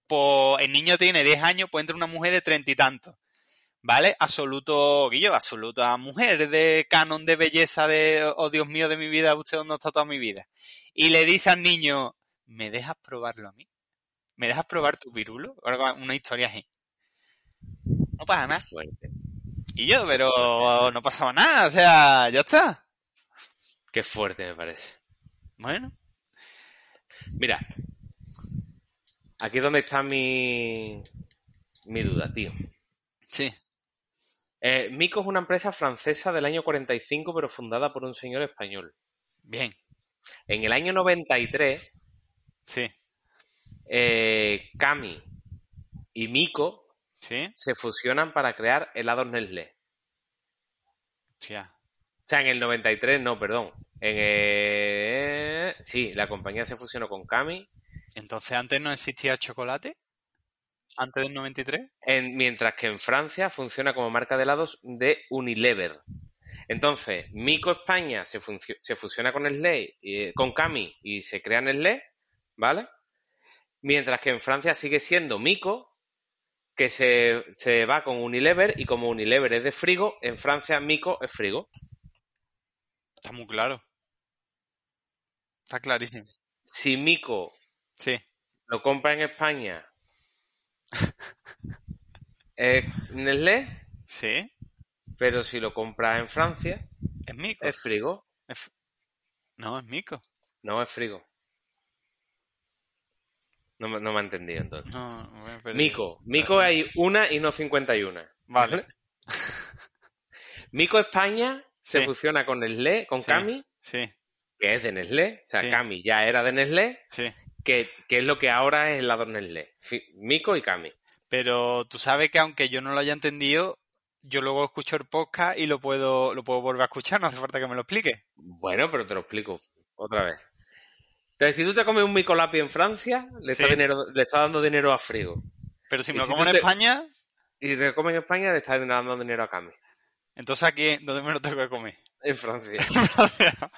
pues el niño tiene 10 años, pues entra una mujer de treinta y tantos. ¿Vale? Absoluto, Guillo, absoluta mujer de canon de belleza de, oh Dios mío de mi vida, usted dónde está toda mi vida. Y le dice al niño, ¿me dejas probarlo a mí? ¿Me dejas probar tu pirulo? O algo- Una historia así. No pasa nada. Fuerte. Y yo, pero no pasaba nada, o sea, ya está. Qué fuerte me parece. Bueno, Mira, aquí es donde está mi, mi duda, tío. sí. Eh, Mico es una empresa francesa del año 45, pero fundada por un señor español. Bien, En el año 93, sí. eh, Cami y Mico ¿Sí? se fusionan para crear helados Nestlé. Hostia. O sea, en el 93, no, perdón. En Sí, la compañía se fusionó con Cami, Entonces antes no existía chocolate. Antes del 93. en- mientras que en Francia funciona como marca de helados de Unilever. Entonces, Mico España se fusiona con Nestlé, eh, con Cami y se crea Nestlé, ¿vale? Mientras que en Francia sigue siendo Mico, que se, se va con Unilever y como Unilever es de frigo, en Francia Mico es frigo. Está muy claro. Está clarísimo. Si Mico Sí. lo compra en España, [LAUGHS] es Nestlé, Sí. pero si lo compra en Francia, Es mico. es frigo. Es- No, es mico. No es frigo. No, me- no me ha entendido entonces. No, me. Mico. Mico hay una y no 51. Vale. [LAUGHS] Mico España se Sí. fusiona con Nestlé, con Sí. Cami, Sí, que es de Nestlé. O sea, Sí. Cami ya era de Nestlé, sí. Que, que es lo que ahora es helado Nestlé. Fi- Mico y Cami. Pero tú sabes que aunque yo no lo haya entendido, yo luego escucho el podcast y lo puedo, lo puedo volver a escuchar, no hace falta que me lo explique. Bueno, pero te lo explico otra vez. Entonces, si tú te comes un Micolapi en Francia, le, Sí. está dinero, le dando dinero a Frigo. Pero si me lo si como en te- España, Y si te lo comes en España, le estás dando dinero a Cami. entonces aquí, ¿dónde me lo tengo que comer? En Francia. [LAUGHS]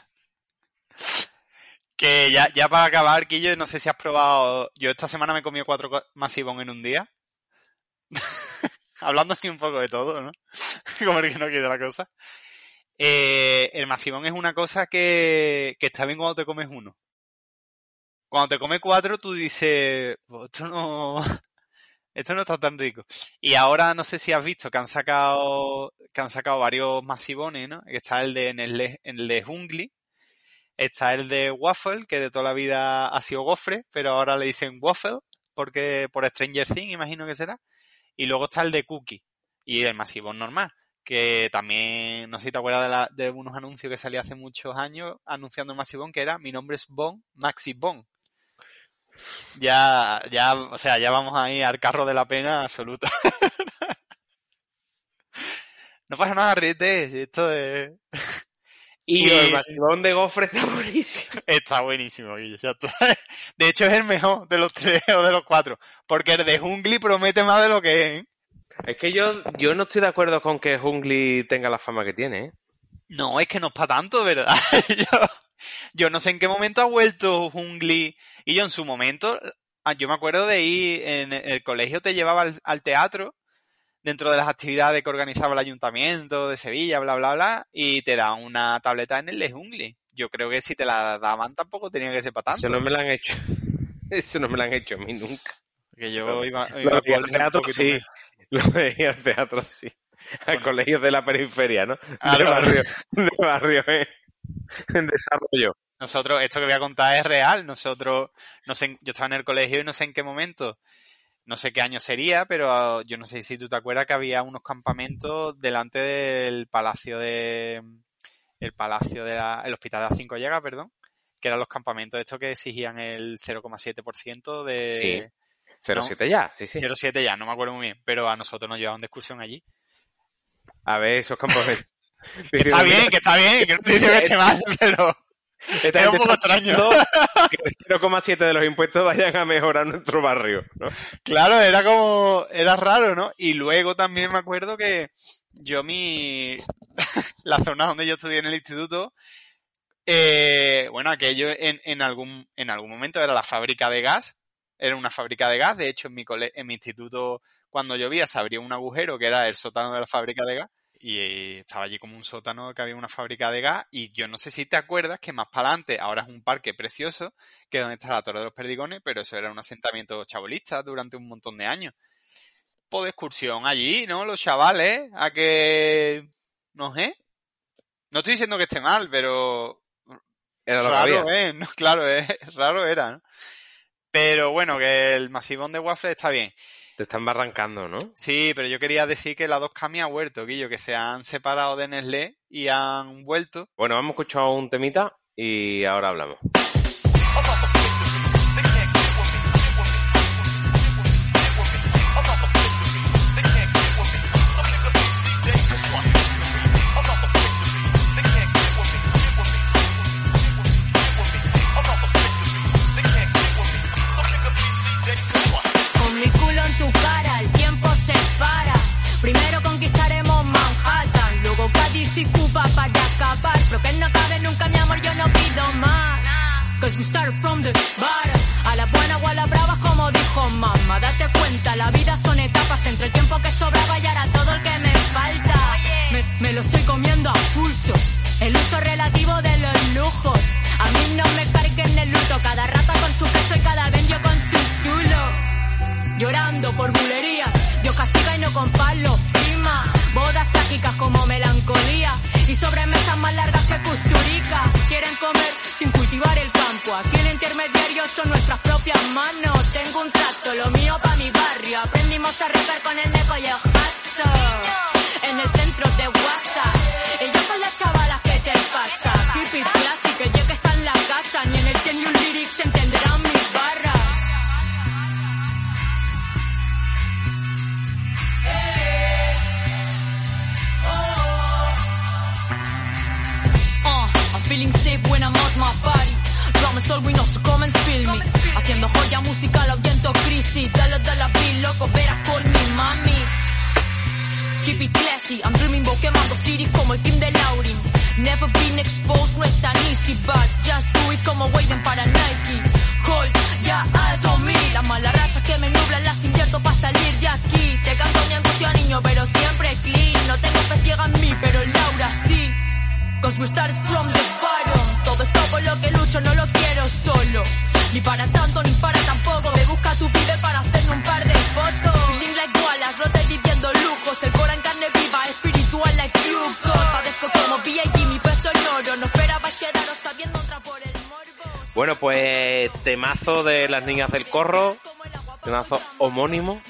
que ya, ya para acabar, Quillo, no sé si has probado. Yo esta semana me he comido cuatro masivón en un día. [LAUGHS] Hablando así un poco de todo, ¿no? [LAUGHS] Como el que no quiere la cosa. Eh, el masivón es una cosa que, que está bien cuando te comes uno. Cuando te comes cuatro, tú dices, "Pues esto no, [LAUGHS] esto no está tan rico. Y ahora no sé si has visto que han sacado, que han sacado varios masivones, ¿no? Está el de Nestlé, el de Jungli, está el de Waffle, que de toda la vida ha sido gofre, pero ahora le dicen Waffle, porque por Stranger Things, imagino que será. Y luego está el de Cookie, y el masivón normal, que también, no sé si te acuerdas de, la- de unos anuncios que salía hace muchos años anunciando el masivón, que era, mi nombre es Bon, Maxi Bon. Ya, ya, o sea, ya vamos ahí al carro de la pena absoluta. [LAUGHS] no pasa nada, ríete, esto es... Y Y- el masivón de gofre está [LAUGHS] buenísimo. Está buenísimo, ya está. De hecho, es el mejor de los tres o de los cuatro. Porque el de Jungli promete más de lo que es. ¿eh? Es que yo, yo no estoy de acuerdo con que Jungli tenga la fama que tiene, ¿eh? No, es que no es para tanto, ¿verdad? [LAUGHS] yo, yo no sé en qué momento ha vuelto Jungli. Y yo en su momento, ah, yo me acuerdo de ir en el colegio, te llevaba al, al teatro, dentro de las actividades que organizaba el ayuntamiento de Sevilla, bla, bla, bla, y te daban una tableta en el de Jungli. Yo creo que si te la daban tampoco tenía que ser para tanto. [LAUGHS] Eso no me lo han hecho. Eso no me lo han hecho a mí nunca. Que yo iba, iba Lo a al teatro sí. Lo ir al teatro sí. Al Bueno. colegio de la periferia, ¿no? Ah, de no. barrio, de barrio eh, en desarrollo. Nosotros, esto que voy a contar es real. Nosotros, no sé, yo estaba en el colegio y no sé en qué momento, no sé qué año sería, pero yo no sé si tú te acuerdas que había unos campamentos delante del palacio de, el palacio de la, el hospital de las Cinco Llagas, perdón, que eran los campamentos estos que exigían el 0,7% de 07 ya, sí, sí. 0,7 ya, no me acuerdo muy bien, pero a nosotros nos llevaban de excursión allí. A ver, esos campamentos. [LAUGHS] Que está bien, que está bien, que no estoy diciendo [LAUGHS] que esté mal, pero Esta es un poco extraño. [LAUGHS] que el 0,7 de los impuestos vayan a mejorar nuestro barrio, ¿no? Claro, era como, era raro, ¿no? Y luego también me acuerdo que yo mi, [LAUGHS] la zona donde yo estudié en el instituto, eh, bueno, aquello en, en algún, en algún momento era la fábrica de gas, era una fábrica de gas, de hecho en mi cole, en mi instituto cuando llovía se abría un agujero que era el sótano de la fábrica de gas y eh, estaba allí como un sótano que había una fábrica de gas y yo no sé si te acuerdas que más para adelante ahora es un parque precioso que es donde está la Torre de los Perdigones, pero eso era un asentamiento chabolista durante un montón de años. Pues de excursión allí, ¿no? Los chavales, a que... no sé. No estoy diciendo que esté mal, pero Era lo que raro, había. ¿eh? No, [LAUGHS] claro, es raro era, ¿no? Pero bueno, que el masivón de waffle está bien. Te están barrancando, ¿no? Sí, pero yo quería decir que la dos Cami ha vuelto, Guillo, que se han separado de Nestlé y han vuelto. Bueno, hemos escuchado un temita y ahora hablamos. Cause we started from the bottom. A la buena o a la brava, como dijo mamá. Date cuenta, la vida son etapas entre el tiempo que sobraba y ahora todo el que me falta. Me, me lo estoy comiendo a pulso. El uso relativo de los lujos. A mí no me carguen el luto. Cada rata con su queso y cada bendio con su chulo. Llorando por bulerías. Dios castiga y no con palo. Prima. Bodas trágicas como melancolía. Y sobremesas más largas que custurica. Quieren comer sin cultivar el tracto, lo mío pa' mi barrio. Aprendimos a regar con el neco ahuyento crisis. Dale, dale beat, loco, verás por mi mami. Keep it classy, I'm dreaming about quemando cities como el team de Laurin. Never been exposed, no es tan easy, but just do it como waiting para Nike. Hold, ya eyes on me. Las malas rachas que me nublan las invierto para salir de aquí. Te canto mi angustia, niño, pero siempre clean. No tengo fe ciega en mí, pero Laura sí. Cause we started from the bottom. Todo esto por lo que lucho, no lo quiero solo. Ni para tanto, ni para tampoco. Bueno, pues temazo de las niñas del corro, temazo homónimo,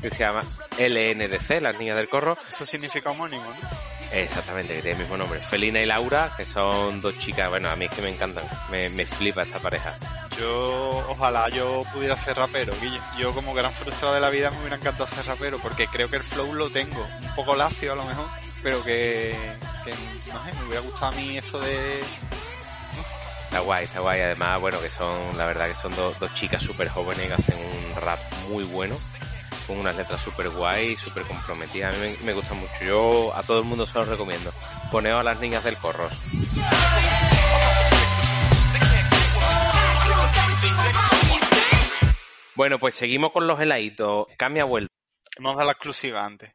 que se llama LNDC, las niñas del corro. Eso significa homónimo, ¿no? Exactamente, que tiene el mismo nombre. Felina y Laura, que son dos chicas, bueno, a mí es que me encantan, me, me flipa esta pareja. Yo, ojalá yo pudiera ser rapero, Guille. Yo como gran frustrado de la vida me hubiera encantado ser rapero, porque creo que el flow lo tengo. Un poco lacio a lo mejor, pero que, que no sé, me hubiera gustado a mí eso de... Está guay, está guay. Además, bueno, que son, la verdad que son dos, dos chicas súper jóvenes que hacen un rap muy bueno, con unas letras súper guay, súper comprometidas. A mí me, me gusta mucho. Yo a todo el mundo se los recomiendo. Poneo a las niñas del corros. Bueno, pues seguimos con los heladitos. Cambia vuelta. Hemos dado la exclusiva antes.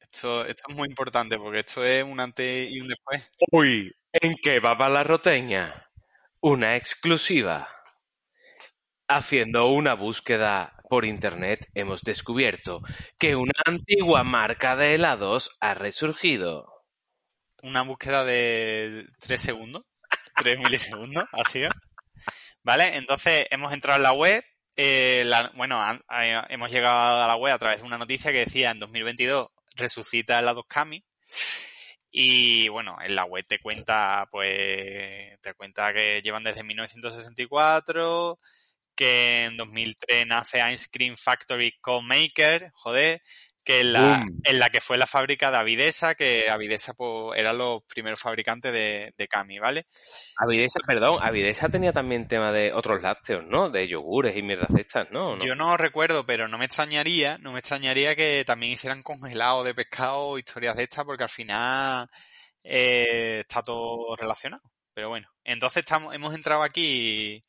Esto, esto es muy importante porque esto es un antes y un después. Uy, ¿en qué va para la roteña? Una exclusiva. Haciendo una búsqueda por internet hemos descubierto que una antigua marca de helados ha resurgido. Una búsqueda de 3 segundos, 3 milisegundos, así es. ¿Vale? Entonces hemos entrado en la web. eh, bueno, hemos llegado a la web a través de una noticia que decía en 2022 resucita helados Kami. Y bueno, en la web te cuenta, pues, te cuenta que llevan desde 1964, que en 2003 nace Ice Cream Factory Co-Maker, joder, que en la, en la que fue la fábrica de Avidesa, que Avidesa pues, eran los primeros fabricantes de, de Kami, ¿vale? Avidesa, perdón, Avidesa tenía también tema de otros lácteos, ¿no? De yogures y mierdas estas, ¿no? Yo no recuerdo, pero no me extrañaría, no me extrañaría que también hicieran congelado de pescado historias de estas, porque al final eh, está todo relacionado. Pero bueno, entonces estamos, hemos entrado aquí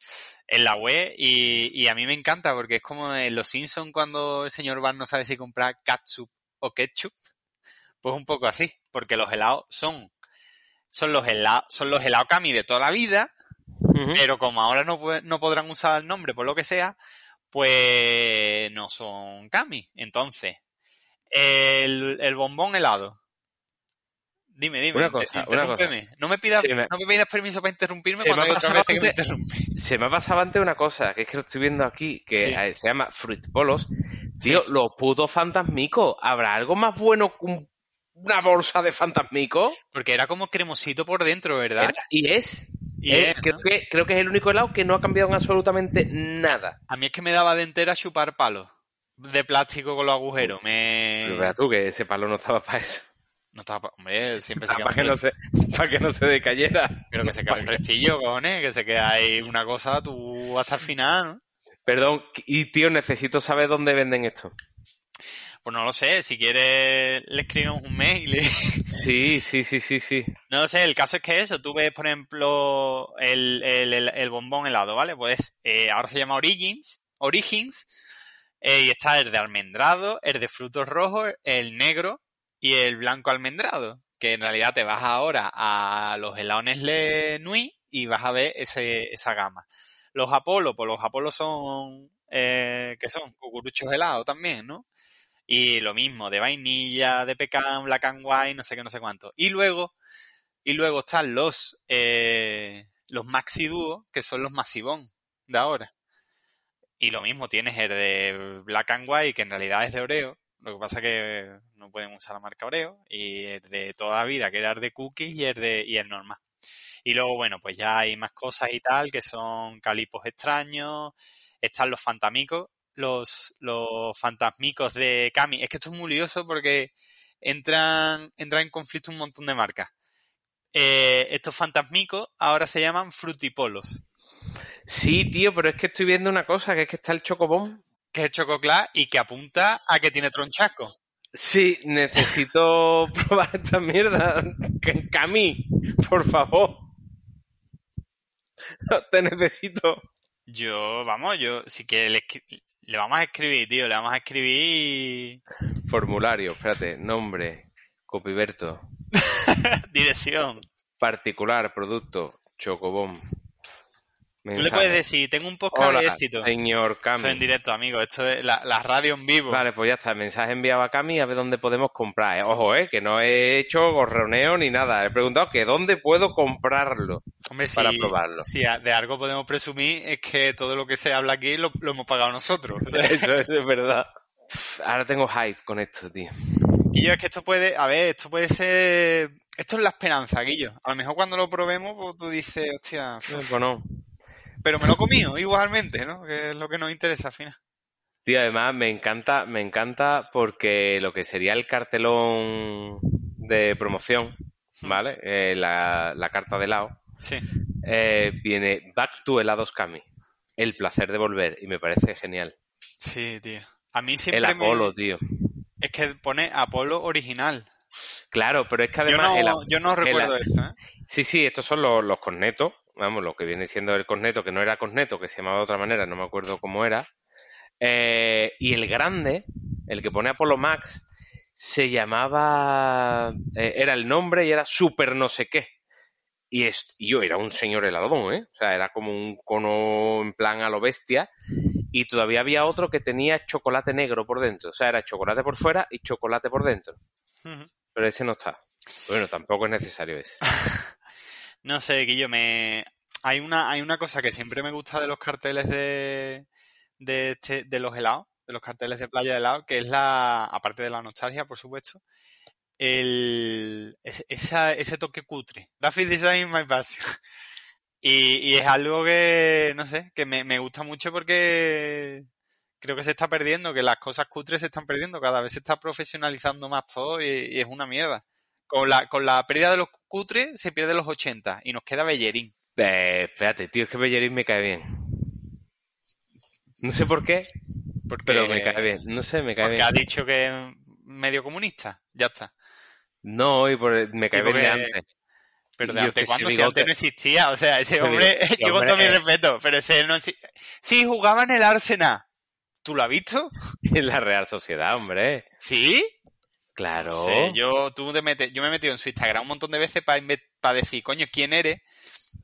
en la web y, y a mí me encanta porque es como en Los Simpsons cuando el señor Bar no sabe si comprar catsup o ketchup. Pues un poco así, porque los helados son, son los helados, son los helados Kami de toda la vida, pero como ahora no, no podrán usar el nombre por lo que sea, pues no son Kami. Entonces, el, el bombón helado. Dime, dime, Una inter- cosa, una cosa. interrúmpeme. No me pidas, me- no me pidas permiso para interrumpirme Se cuando me otra vez que me interrumpe. Se me ha pasado antes una cosa, que es que lo estoy viendo aquí, que Sí. eh, se llama Fruit Bolos. Tío, los putos fantasmicos. ¿Habrá algo más bueno que un- una bolsa de fantasmicos? Porque era como cremosito por dentro, ¿verdad? Era- y es. Y Eh, es, creo, ¿no? que, creo que es el único helado que no ha cambiado en absolutamente nada. A mí es que me daba de entera chupar palos de plástico con los agujeros. Me... Pero tú que ese palo no estaba para eso. No estaba, hombre, siempre se queda para, que no se, para que no se decayera. Pero que se queda un restillo, cojones, que se queda ahí una cosa, tú hasta el final, ¿no? Perdón, y tío, necesito saber dónde venden esto. Pues no lo sé, si quieres le escribimos un mail. [LAUGHS] Sí, sí, sí, sí, sí. No lo sé, el caso es que eso, tú ves, por ejemplo, el, el, el- el bombón helado, ¿vale? Pues eh, ahora se llama Origins, Origins, eh, y está el de almendrado, el de frutos rojos, el negro y el blanco almendrado, que en realidad te vas ahora a los helados Nestlé Nui y vas a ver ese, esa gama. Los Apolo, pues los Apolo son, eh, que son cucuruchos helados también, ¿no? Y lo mismo, de vainilla, de pecan, black and white, no sé qué, no sé cuánto. Y luego, y luego están los, eh, los Maxi Duo, que son los masivón de ahora. Y lo mismo, tienes el de Black and White, que en realidad es de Oreo. Lo que pasa que no pueden usar la marca Oreo. Y el de toda la vida, que era el de cookies y el de, y el normal. Y luego, bueno, pues ya hay más cosas y tal, que son calipos extraños. Están los fantamicos, los, los fantasmicos de Kami. Es que esto es muy lioso porque entran, entran en conflicto un montón de marcas. Eh, estos fantasmicos ahora se llaman frutipolos, Sí, tío, pero es que estoy viendo una cosa, que es que está el chocobón. Que es el chococlá y que apunta a que tiene tronchasco. Sí, necesito [LAUGHS] probar esta mierda. Cami, por favor. [LAUGHS] Te necesito. Yo, vamos, yo, si que le, le vamos a escribir, tío, le vamos a escribir Formulario, espérate, nombre, copiberto, [LAUGHS] dirección. particular, producto, chocobón. Tú le puedes decir, tengo un podcast Hola, de éxito. señor Esto en Cami. directo, amigo, esto es la, la radio en vivo. Vale, pues ya está. Mensaje enviado a Cami a ver dónde podemos comprar. ¿eh? Ojo, eh, que no he hecho gorroneo ni nada. He preguntado que dónde puedo comprarlo. Hombre, para si, probarlo. si de algo podemos presumir es que todo lo que se habla aquí lo, lo hemos pagado nosotros. [LAUGHS] Eso es verdad. Ahora tengo hype con esto, tío. Guillo, es que esto puede, a ver, esto puede ser, esto es la esperanza, Guillo. A lo mejor cuando lo probemos, pues tú dices, hostia, Pues no. Pero me lo he comido igualmente, ¿no? Que es lo que nos interesa al final. Tío, además me encanta, me encanta porque lo que sería el cartelón de promoción, ¿vale? Eh, la, la carta de helado, Sí. eh, viene Back to Helados Cami. El placer de volver. Y me parece genial. Sí, tío. A mí siempre El me- Apolo, tío. es que pone Apolo original. Claro, pero es que Yo además no, el yo no el- recuerdo eso, ¿eh? Sí, sí, estos son los, los cornetos, vamos, lo que viene siendo el corneto, que no era corneto, que se llamaba de otra manera, no me acuerdo cómo era. Eh, y el grande, el que pone Apollo Max, se llamaba, eh, era el nombre y era super no sé qué. Y, es, y yo era un señor heladón, ¿eh? O sea, era como un cono en plan a lo bestia. Y todavía había otro que tenía chocolate negro por dentro. O sea, era chocolate por fuera y chocolate por dentro. Pero ese no está. Bueno, tampoco es necesario ese. [LAUGHS] No sé, Guillo, me... Hay una, hay una cosa que siempre me gusta de los carteles de, de, este- de los helados, de los carteles de playa de helado, que es la, aparte de la nostalgia, por supuesto, el, ese, toque cutre. Graphic design my passion. Y, y es algo que, no sé, que me, me gusta mucho porque creo que se está perdiendo, que las cosas cutres se están perdiendo, cada vez se está profesionalizando más todo y es una mierda. Con la, con la pérdida de los cutres se pierde los 80 y nos queda Bellerín. Eh, espérate, tío, es que Bellerín me cae bien. No sé por qué, Porque, pero me cae bien. No sé, me cae Porque bien. ha dicho que es medio comunista. Ya está. No, y por, me cae bien de antes. Pero de antes, cuando Si antes no existía. O sea, ese hombre, bigote- [LAUGHS] yo con todo mi respeto, pero ese no Sí, jugaba en el Arsenal. ¿Tú lo has visto? [LAUGHS] En la Real Sociedad, hombre. ¿Sí? Claro. No sé, yo, tú te metes, yo me he metido en su Instagram un montón de veces para decir, coño, ¿quién eres?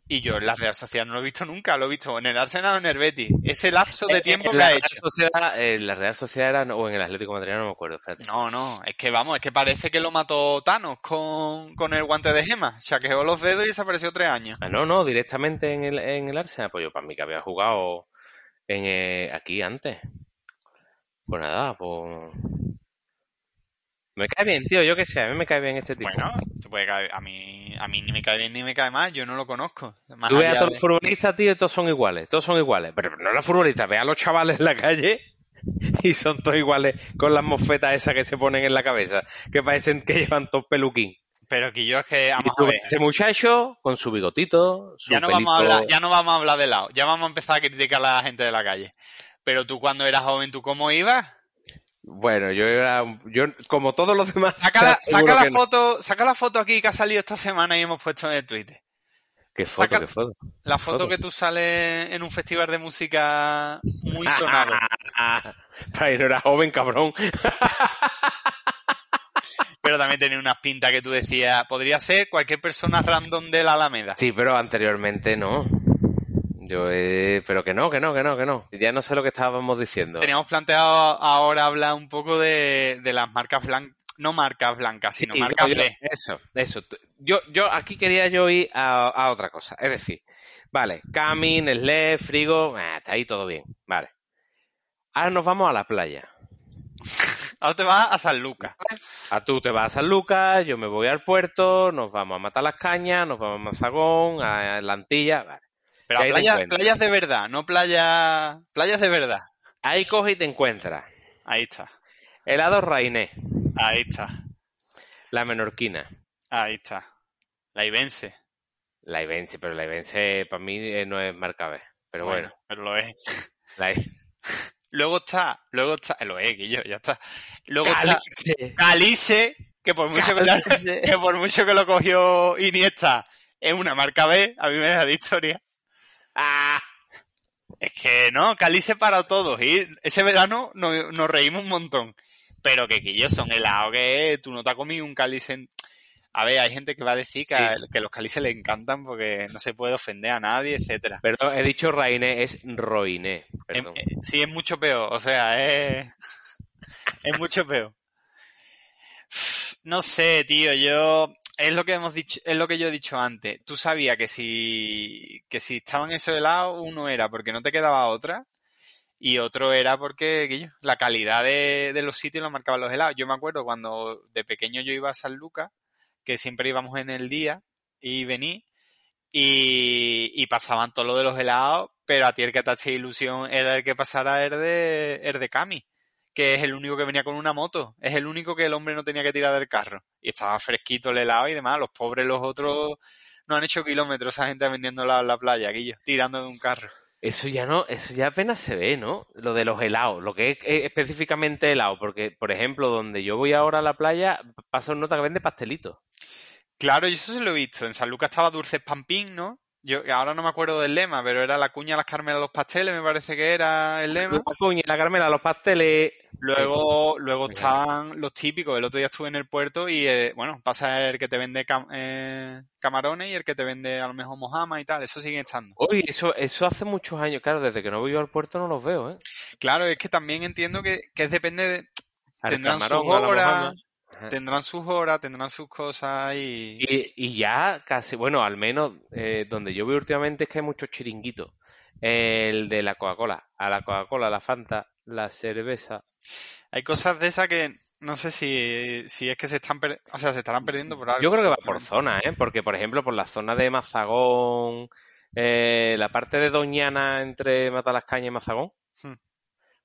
Y yo en la Real Sociedad no lo he visto nunca, lo he visto en el Arsenal o en el Betis. Ese lapso de tiempo en que la ha Real hecho. Sociedad, en la Real Sociedad era, o en el Atlético de Madrid, no me acuerdo, espérate. No, no, es que vamos, es que parece que lo mató Thanos con, con el guante de gema. Chaqueó los dedos y desapareció tres años. Ah, no, no, directamente en el, en el Arsenal. Pues yo, para mí que había jugado en, eh, aquí antes. Pues nada, pues... Me cae bien, tío, yo qué sé, a mí me cae bien este tipo. Bueno, te puede caer, a mí, a mí ni me cae bien ni me cae mal, yo no lo conozco. Más Tú ves a todos de- los futbolistas, tío, y todos son iguales, todos son iguales. Pero no los futbolistas, ve a los chavales en la calle [LAUGHS] y son todos iguales con las mofetas esas que se ponen en la cabeza, que parecen que llevan todo peluquín. Pero que yo es que, vamos a ver, este muchacho con su bigotito, su ya no, vamos a hablar, ya no vamos a hablar de lado, ya vamos a empezar a criticar a la gente de la calle. Pero tú cuando eras joven, ¿tú cómo ibas? Bueno, yo era, yo como todos los demás. Saca la, [LAUGHS] saca no. foto, saca la foto aquí que ha salido esta semana y hemos puesto en el Twitter. ¿Qué foto, saca- qué foto? La foto Foto. que tú sales en un festival de música muy sonado. [LAUGHS] Pero era joven, cabrón. [LAUGHS] pero también tenía unas pintas que tú decías, podría ser cualquier persona random de la Alameda. Sí, pero anteriormente no. Yo, eh, pero que no, que no, que no, que no. Ya no sé lo que estábamos diciendo. Teníamos planteado ahora hablar un poco de, de las marcas blancas, no marcas blancas, sino Sí, marcas no, yo-. Eso, eso. Yo, yo aquí quería yo ir a, a otra cosa. Es decir, vale, Camin, Sled, Frigo, eh, está ahí todo bien. Vale. Ahora nos vamos a la playa. [LAUGHS] Ahora te vas a San Lucas. A tú te vas a San Lucas, yo me voy al puerto, nos vamos a matar las cañas, nos vamos a Mazagón, a la Antilla. Vale. Pero ¿Qué a hay de playas, de verdad, no playas, playas de verdad. Ahí coge y te encuentras. Ahí está, Helado Rainé, ahí está, la menorquina. ahí está. La Ibense. La Ibense, pero la Ibense para mí eh, no es marca B. Pero bueno, pero lo es. la [LAUGHS] Luego está, luego está, lo es, Guillo, ya está. Luego está Calice. Calice, que por mucho que, lo- Calice. [LAUGHS] que por mucho que lo cogió Iniesta, es una marca B, a mí me da de historia. Ah, Es que no, Calice para todos. Y ese verano nos, nos reímos un montón. Pero que Guillo son helados que tú no te has comido un cálice. en- A ver, hay gente que va a decir que, Sí. a- que los cálices le encantan porque no se puede ofender a nadie, etcétera. Perdón, he dicho Rainé, es Roiné. Perdón. Em, eh, sí, es mucho peor. O sea, es, es mucho peor. No sé, tío, yo es lo que hemos dicho, es lo que yo he dicho antes. Tú sabías que si que si estaban esos helados, uno era porque no te quedaba otra y otro era porque la calidad de, de los sitios lo marcaban los helados. Yo me acuerdo cuando de pequeño yo iba a San Lucas, que siempre íbamos en el día y vení y, y pasaban todo lo de los helados, pero a ti el que te ilusión era el que pasara el de, el de Cami, que es el único que venía con una moto, es el único que el hombre no tenía que tirar del carro. Y estaba fresquito el helado y demás, los pobres, los otros, no han hecho kilómetros esa gente vendiendo en la playa, Guillo, tirando de un carro. Eso ya no, eso ya apenas se ve, ¿no? Lo de los helados, lo que es específicamente helado, porque, por ejemplo, donde yo voy ahora a la playa, pasa un nota que vende pastelitos. Claro, yo eso se lo he visto. En San Lucas estaba Dulces Pampín, ¿no? Yo ahora no me acuerdo del lema, pero era la cuña, las carmelas, los pasteles, me parece que era el lema. La cuña, la carmela, los pasteles. Luego, luego estaban los típicos. El otro día estuve en el puerto y, eh, bueno, pasa el que te vende cam- eh, camarones y el que te vende a lo mejor mojama y tal. Eso sigue estando. Oye, eso, eso hace muchos años, claro, desde que no voy yo al puerto no los veo, ¿eh? Claro, es que también entiendo que, que es depende de... Tendrán sus camarón, a horas, tendrán sus horas, tendrán sus cosas y... Y, y ya casi, bueno, al menos eh, donde yo voy últimamente es que hay muchos chiringuitos. El de la Coca-Cola, a la Coca-Cola, la Fanta, la cerveza. Hay cosas de esas que no sé si, si es que se están per- o sea, se estarán perdiendo por algo. Yo creo que va por zona, ¿eh? Porque, por ejemplo, por la zona de Mazagón, eh, la parte de Doñana entre Matalascaña y Mazagón, Hmm.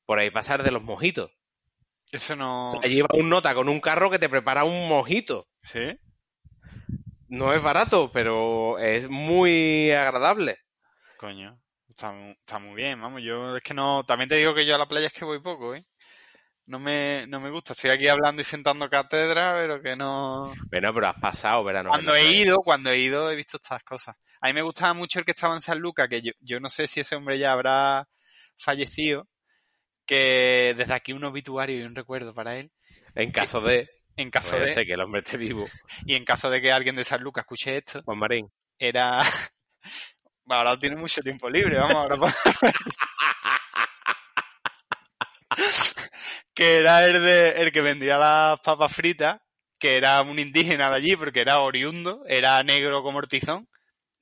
por ahí pasar de los mojitos. Eso no... Allí va un nota con un carro que te prepara un mojito. ¿Sí? No es barato, pero es muy agradable. Coño, está, está muy bien, vamos, yo es que no, también te digo que yo a la playa es que voy poco, ¿eh? No me, no me gusta, estoy aquí hablando y sentando cátedra, pero que no... Bueno, pero has pasado verano. Cuando he ido, cuando he ido he visto estas cosas. A mí me gustaba mucho el que estaba en San Lucas, que yo, yo no sé si ese hombre ya habrá fallecido, que desde aquí un obituario y un recuerdo para él, En caso de... en caso Puede de, ser que el hombre esté vivo. y en caso de que alguien de San Lucas escuche esto, Juan Marín. era... Bueno, ahora tiene mucho tiempo libre, vamos, ahora po- [LAUGHS] que era el, de, el que vendía las papas fritas, que era un indígena de allí, porque era oriundo, era negro como ortizón,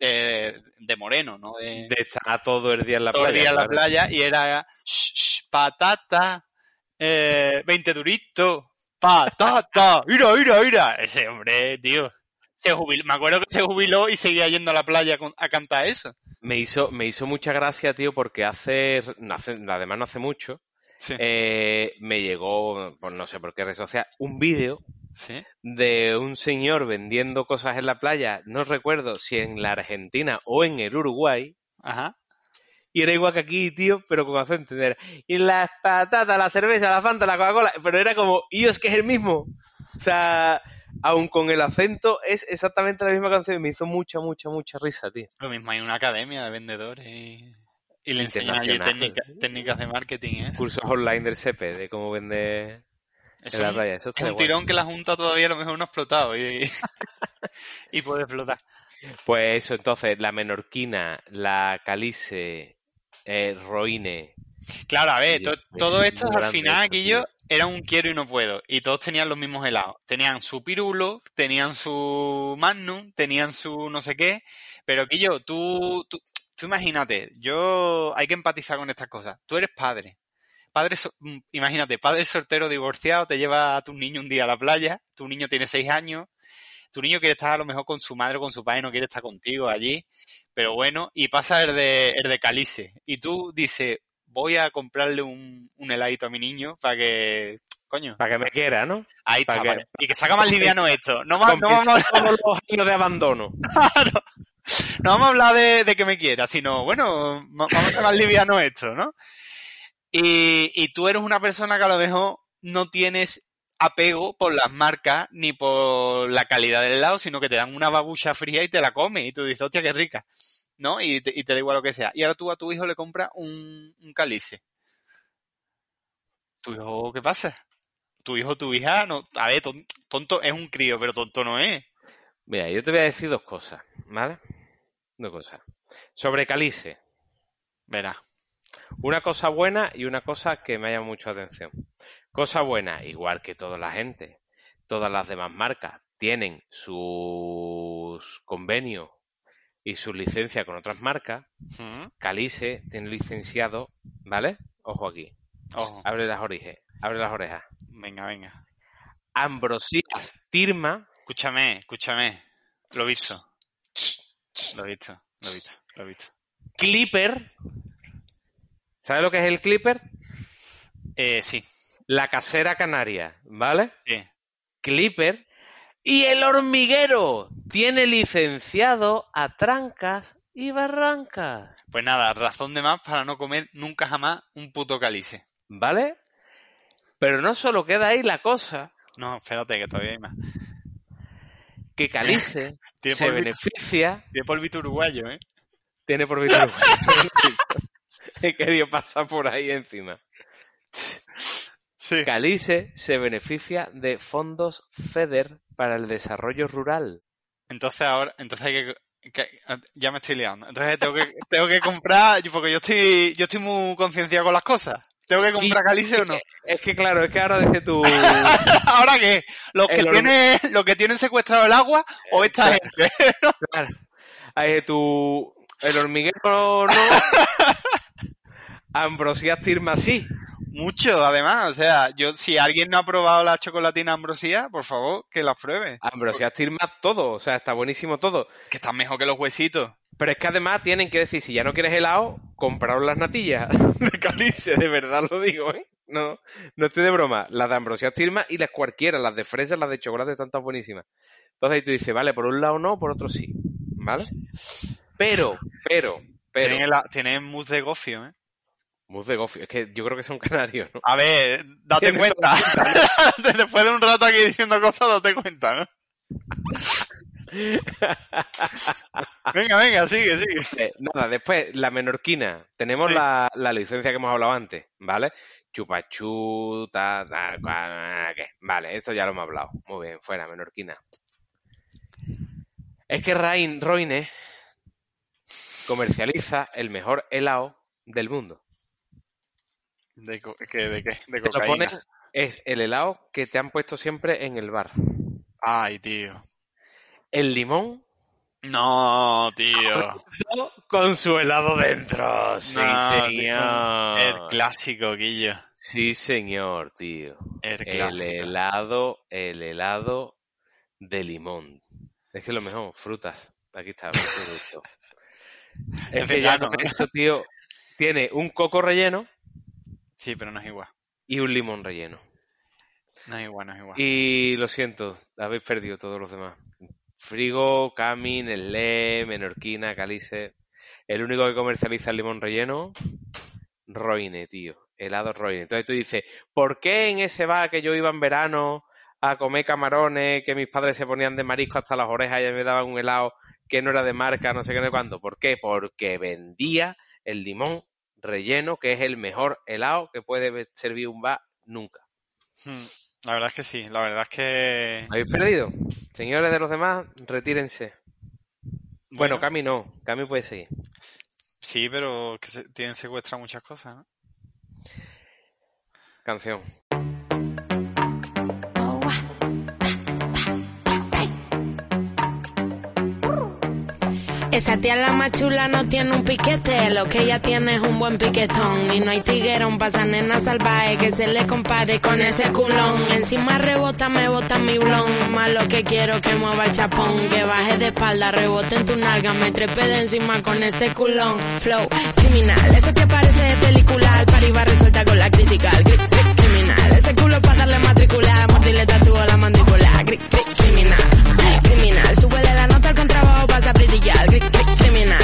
eh, de moreno, ¿no? De, De estar todo el día en la todo el playa. día en la claro. playa, y era "Shh, shh, patata, eh, 20 duritos, patata, mira, mira, mira. Ese hombre, tío, se jubiló, me acuerdo que se jubiló y seguía yendo a la playa a cantar eso. Me hizo, me hizo mucha gracia, tío, porque hace, hace- además no hace mucho, Sí, eh, me llegó, pues no sé por qué red social, un vídeo sí. de un señor vendiendo cosas en la playa, no recuerdo si en la Argentina o en el Uruguay, Ajá. Y era igual que aquí, tío, pero con acento. Era, y las patatas, la cerveza, la fanta, la Coca-Cola. Pero era como, y es que es el mismo. O sea, aun con el acento, es exactamente la misma canción. Me hizo mucha, mucha, mucha risa, tío. Lo mismo, hay una academia de vendedores y, y le enseñan allí técnica- técnicas de marketing. ¿eh? Cursos online del CP de cómo vender Eso en la es un- playa. Eso es un guay. tirón que la Junta todavía a lo mejor no ha explotado y, [LAUGHS] y puede explotar. Pues eso, entonces, la menorquina, la calice, eh, roine. Claro, a ver, to- todo esto al final tío. era un quiero y no puedo. Y todos tenían los mismos helados. Tenían su pirulo, tenían su magnum, tenían su no sé qué. Pero yo, tú, tú, tú imagínate, yo hay que empatizar con estas cosas. Tú eres padre. Padre, mm, imagínate, padre soltero divorciado, te lleva a tu niño un día a la playa, tu niño tiene seis años, tu niño quiere estar a lo mejor con su madre o con su padre, no quiere estar contigo allí, pero bueno, y pasa el de, el de calice. Y tú dices, voy a comprarle un, un heladito a mi niño para que, coño, Para que me quiera, ¿no? ahí está, que- y que salga más liviano esto. No, va- no vamos, a, todos los años de abandono. [LAUGHS] no vamos a hablar de, de que me quiera, sino, bueno, vamos a hacer más liviano esto, ¿no? Y, y tú eres una persona que a lo mejor no tienes apego por las marcas ni por la calidad del helado, sino que te dan una babucha fría y te la comes y tú dices, hostia, qué rica, ¿no? Y te, y te da igual lo que sea. Y ahora tú a tu hijo le compras un, un calice. ¿Tu hijo qué pasa? Tu hijo, tu hija, no, a ver, ton- tonto es un crío, pero tonto no es. Mira, yo te voy a decir dos cosas, ¿vale? Dos cosas. Sobre calice. Verá. Una cosa buena y una cosa que me llama mucho atención. Cosa buena, igual que toda la gente, todas las demás marcas tienen sus convenios y sus licencias con otras marcas. ¿Mm? Calice tiene licenciado, ¿vale? Ojo aquí. Ojo. Abre las orejas. Abre las orejas. Venga, venga. Ambrosías Tirma. Escúchame, escúchame. Lo he visto. Lo he visto, lo he visto, lo he visto. Clipper. ¿Sabes lo que es el Clipper? Eh, sí, La casera canaria, ¿vale? sí. Clipper. Y el hormiguero tiene licenciado a trancas y barrancas, Pues nada, razón de más para no comer nunca jamás un puto calice. ¿vale? Pero no solo queda ahí la cosa, No, espérate, que todavía hay más. que Calice [LAUGHS] se polvito, beneficia, tiene polvito uruguayo, ¿eh? tiene por visto He querido pasar por ahí encima. Sí. Calice se beneficia de fondos FEDER para el desarrollo rural. Entonces ahora, entonces hay que, que- ya me estoy liando. Entonces tengo que, [LAUGHS] tengo que comprar, porque yo estoy, yo estoy muy concienciado con las cosas. ¿Tengo que comprar calice o no? [LAUGHS] Es que claro, es que ahora dice tú... [LAUGHS] ¿Ahora qué? ¿Los que, tienen, ¿Los que tienen secuestrado el agua o esta claro. gente? Claro. Ahí tu... El hormiguero no... Ambrosías Tirma sí. Mucho, además. O sea, yo si alguien no ha probado la chocolatina ambrosía, por favor, que las pruebe. Ambrosías Tirma todo, o sea, está buenísimo todo. Que están mejor que los huesitos. Pero es que además tienen que decir, si ya no quieres helado, compraros las natillas [LAUGHS] de Calice, de verdad lo digo, ¿eh? No, no estoy de broma. Las de Ambrosías Tirma y las cualquiera, las de fresa, las de chocolate, están tan buenísimas. Entonces ahí tú dices, vale, por un lado no, por otro sí, ¿vale? Pero, pero, pero... Tienen, la- tienen mousse de gofio, ¿eh? De gofio, es que yo creo que son canarios, ¿no? A ver, date cuenta. [LAUGHS] Después de un rato aquí diciendo cosas, date cuenta, ¿no? [LAUGHS] venga, venga, sigue, sigue. Eh, nada, después, la menorquina. Tenemos Sí. la, la licencia que hemos hablado antes, ¿vale? Chupachú, ta, ta, ¿qué? Vale, esto ya lo hemos hablado. Muy bien, fuera, menorquina. Es que Rain, Roine comercializa el mejor helado del mundo. ¿De, co- ¿qué, ¿De qué? De Te lo ponen, cocaína. es el helado que te han puesto siempre en el bar. Ay, tío. El limón No, tío. [LAUGHS] con su helado dentro. Sí, No, señor. El clásico, Guillo. Sí, señor, tío. El helado, el helado de limón. Es que lo mejor, frutas. Aquí está, producto. [LAUGHS] es Es que ya vegano, con ¿no? eso, tío, tiene un coco relleno Sí, pero no es igual. y un limón relleno. No es igual, no es igual. Y lo siento, habéis perdido todos los demás. Frigo, Camin, Nestlé, Menorquina, Calice. El único que comercializa el limón relleno, Roine, tío. Helado Roine. Entonces tú dices, ¿por qué en ese bar que yo iba en verano a comer camarones, que mis padres se ponían de marisco hasta las orejas y me daban un helado que no era de marca, no sé qué, no sé cuándo? ¿Por qué? Porque vendía el limón relleno, que es el mejor helado que puede servir un bar nunca. Hmm, La verdad es que sí, la verdad es que... ¿Habéis perdido? Señores de los demás, retírense. Bueno, Bueno. Cami no, Cami puede seguir. Sí, pero que se, tienen secuestradas muchas cosas, ¿no? Canción. Esa tía la más chula no tiene un piquete, lo que ella tiene es un buen piquetón. Y no hay tiguerón pa' esa nena salvaje que se le compare con ese culón. Encima rebota, me bota mi blon. Más lo que quiero que mueva el chapón. Que baje de espalda, rebote en tu nalga, me trepe de encima con ese culón. Flow criminal, eso te parece de película. Al pariba resuelta con la crítica. Cri- cri- criminal, ese culo pa' darle matricular. Mordirle tatúo la mandíbula. Cri- cri- criminal, criminal. Al criminal, criminal.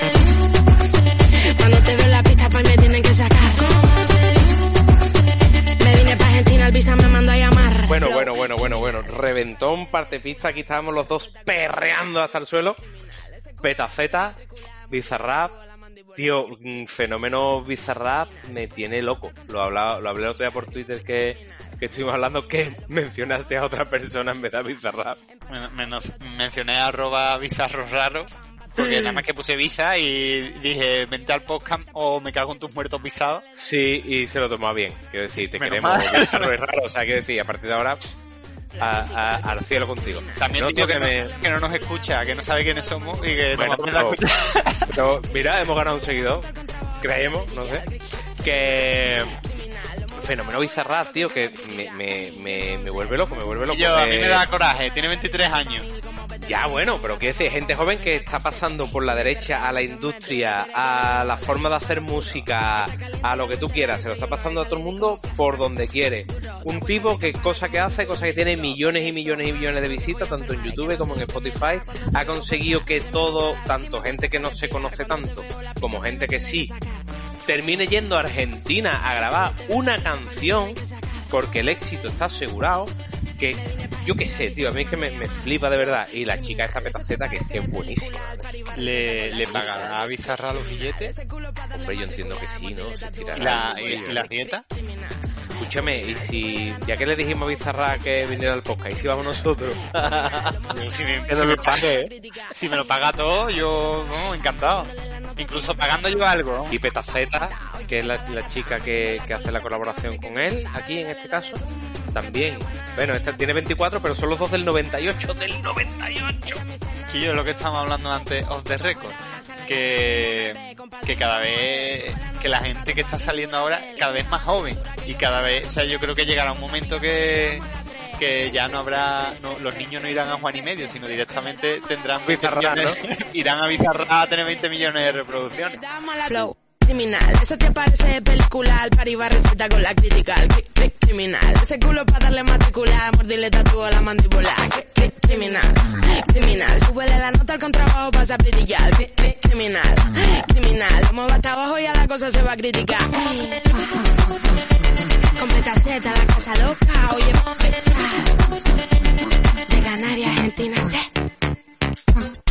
Cuando te veo la pista pa' y me tienen que sacar. Me vine pa' Argentina, el visa me mandó a llamar. Bueno, bueno, bueno, bueno, bueno. Reventón, parte pista. Aquí estábamos los dos perreando hasta el suelo. Petaceta, Bizarrap. Tío, mm, fenómeno Bizarrap me tiene loco. Lo, hablaba, lo hablé otro día por Twitter que, que estuvimos hablando que [LAUGHS] mencionaste a otra persona en vez de Bizarrap. Men- mencioné arroba bizarro raro. Porque nada más que puse Biza y dije, vente al podcast o me cago en tus muertos pisados. Sí, y se lo tomó bien. Quiero decir, te Menos queremos bizarro y raro. O sea, quiero decir, a partir de ahora, a- a- al cielo contigo. También No, digo tío, que, me- no, que no nos escucha, que no sabe quiénes somos y que Bueno, nos aprenda a pero- mira, hemos ganado un seguidor. Creemos, no sé. Que. Fenómeno Bizarrap, tío, que me, me, me, me vuelve loco, me vuelve loco. Yo, a mí me da coraje, tiene 23 años. Ya, bueno, pero quiero decir, gente joven que está pasando por la derecha a la industria, a la forma de hacer música, a lo que tú quieras, se lo está pasando a todo el mundo por donde quiere. Un tipo que cosa que hace, cosa que tiene millones y millones y millones de visitas, tanto en YouTube como en Spotify, ha conseguido que todo, tanto gente que no se conoce tanto, como gente que sí, termine yendo a Argentina a grabar una canción porque el éxito está asegurado que yo qué sé, tío, a mí es que me, me flipa de verdad y la chica esta petaceta que, que es buenísima. ¿Le, le pagará a Bizarra los billetes? Hombre, yo entiendo que sí, ¿no? Se ¿Y la, y, la dieta? Escúchame, y si, ya que le dijimos a Bizarra que viniera al podcast, y si vamos nosotros, si, me, si me lo paga, si me lo paga todo, yo, encantado. Incluso pagando yo algo. ¿no? y Petaceta, que es la, la chica que, que hace la colaboración con él, aquí en este caso, también. Bueno, esta tiene 24, pero son los dos del 98, del 98. Que yo lo que estábamos hablando antes off the record. Que, que cada vez, que la gente que está saliendo ahora, cada vez más joven. Y cada vez, o sea, yo creo que llegará un momento que, que ya no habrá, no, los niños no irán a Juan y medio, sino directamente tendrán 20 Bizarra, millones- [LAUGHS] irán a Bizarra a tener 20 millones de reproducciones. Flow criminal, te parece de película, al pariba receta con la crítica, cri- cri- criminal, ese culo para darle matricular, mordirle tatúo a la mandíbula, cri- cri- criminal, criminal, súbele la nota al contrabajo, pasa a brillar, cri- cri- criminal, criminal, lo muevo hasta abajo y a la cosa se va a criticar. Con petaceta, la casa loca, oye, de Canarias, Argentina, che.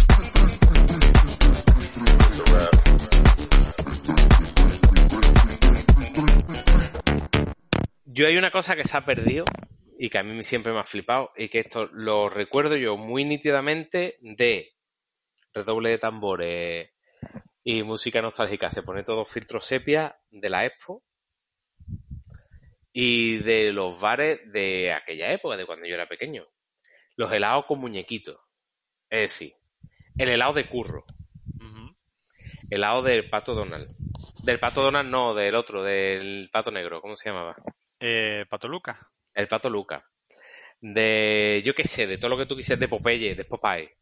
Yo hay una cosa que se ha perdido y que a mí siempre me ha flipado y que esto lo recuerdo yo muy nítidamente de redoble de tambores y música nostálgica. Se pone todo filtro sepia de la Expo y de los bares de aquella época, de cuando yo era pequeño. Los helados con muñequitos. Es decir, el helado de curro, helado del pato Donald, Del pato Donald, no, del otro, del pato negro, ¿cómo se llamaba? Eh, Pato Luca. El pato Luca. De, yo qué sé, de todo lo que tú quisieras de Popeye, de Popeye.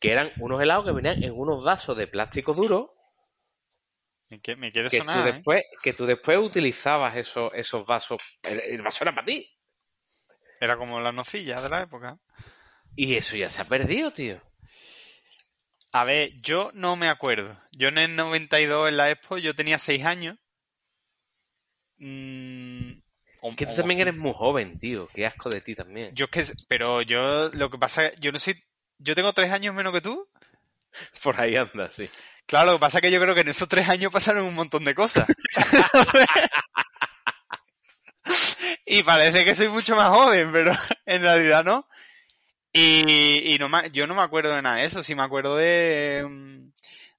Que eran unos helados que venían en unos vasos de plástico duro ¿Y qué- ¿Me quieres que tú, sonar? eh? después, que tú después utilizabas esos, esos vasos. El, el vaso era para ti. Era como las nocillas de la época. Y eso ya se ha perdido, tío. A ver, yo no me acuerdo. Yo en el 92 en la Expo, yo tenía 6 años. Mm, o- Que tú también eres muy joven, tío. Qué asco de ti también. Yo es que, pero yo lo que pasa, yo no soy, yo tengo 3 años menos que tú. [LAUGHS] Por ahí anda, sí. Claro, lo que pasa es que yo creo que en esos 3 años pasaron un montón de cosas. [LAUGHS] y parece que soy mucho más joven, pero [LAUGHS] en realidad no. Y, y no me- yo no me acuerdo de nada de eso, sí me acuerdo de, mm,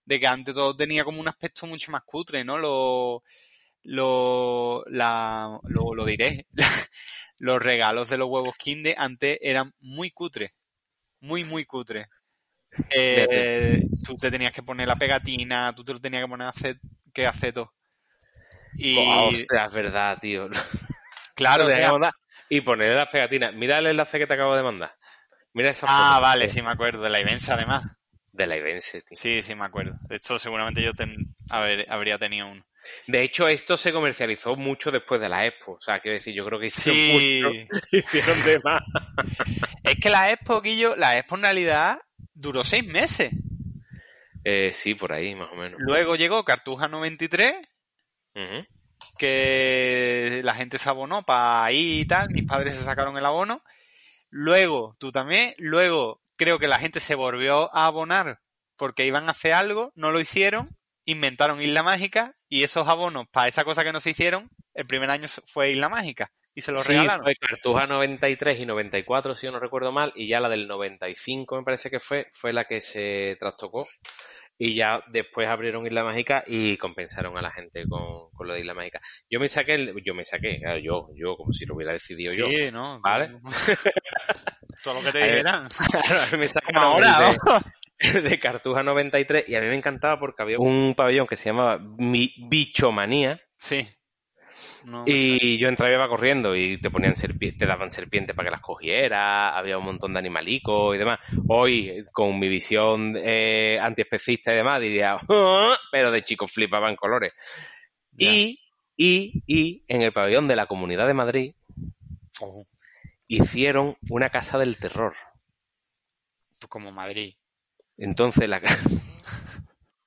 de que antes todo tenía como un aspecto mucho más cutre, ¿no? Lo, lo, la, lo, lo diré. [LAUGHS] Los regalos de los huevos Kinder antes eran muy cutres. Muy, muy cutres. Eh, tú te tenías que poner la pegatina, tú te lo tenías que poner a hacer, que hacer todo. Y Oh, Ostras, es verdad, tío. [LAUGHS] claro, o sea- y ponerle las pegatinas. Mira el enlace que te acabo de mandar. Mira esa ah, foto. vale, sí me acuerdo, de la Ibense además. De la Ibense, tío. Sí, sí me acuerdo. De hecho, seguramente yo ten- haber- habría tenido uno. De hecho, esto se comercializó mucho después de la Expo. O sea, quiero decir, yo creo que hicieron Sí. mucho. [LAUGHS] Hicieron de más. [LAUGHS] Es que la Expo, Guillo, la Expo en realidad duró seis meses. Eh, sí, por ahí, más o menos. Luego llegó Cartuja 93, Ujú. que la gente se abonó para ahí y tal, mis padres se sacaron el abono. Luego, tú también, luego creo que la gente se volvió a abonar porque iban a hacer algo, no lo hicieron, inventaron Isla Mágica y esos abonos para esa cosa que no se hicieron, el primer año fue Isla Mágica y se los Sí, regalaron. fue Cartuja 93 y 94, si yo no recuerdo mal, y ya la del 95 me parece que fue, fue la que se trastocó. Y ya después abrieron Isla Mágica y compensaron a la gente con, con lo de Isla Mágica. Yo me saqué, el- yo me saqué, claro, yo, yo, como si lo hubiera decidido yo. Sí, ¿no? Vale. [LAUGHS] Todo lo que te dijeran. [LAUGHS] Claro, a mí me sacaron ahora, de, de Cartuja 93 y a mí me encantaba porque había un pabellón que se llamaba Mi- Bichomanía Sí. No y yo entraba y iba corriendo y te ponían te daban serpientes para que las cogieras, había un montón de animalicos y demás. Hoy, con mi visión eh, antiespecista y demás, diría, "Ah", pero de chicos flipaban colores. Ya. Y, y, y en el pabellón de la Comunidad de Madrid Ojo, hicieron una casa del terror. pues como Madrid. Entonces la ca- [LAUGHS]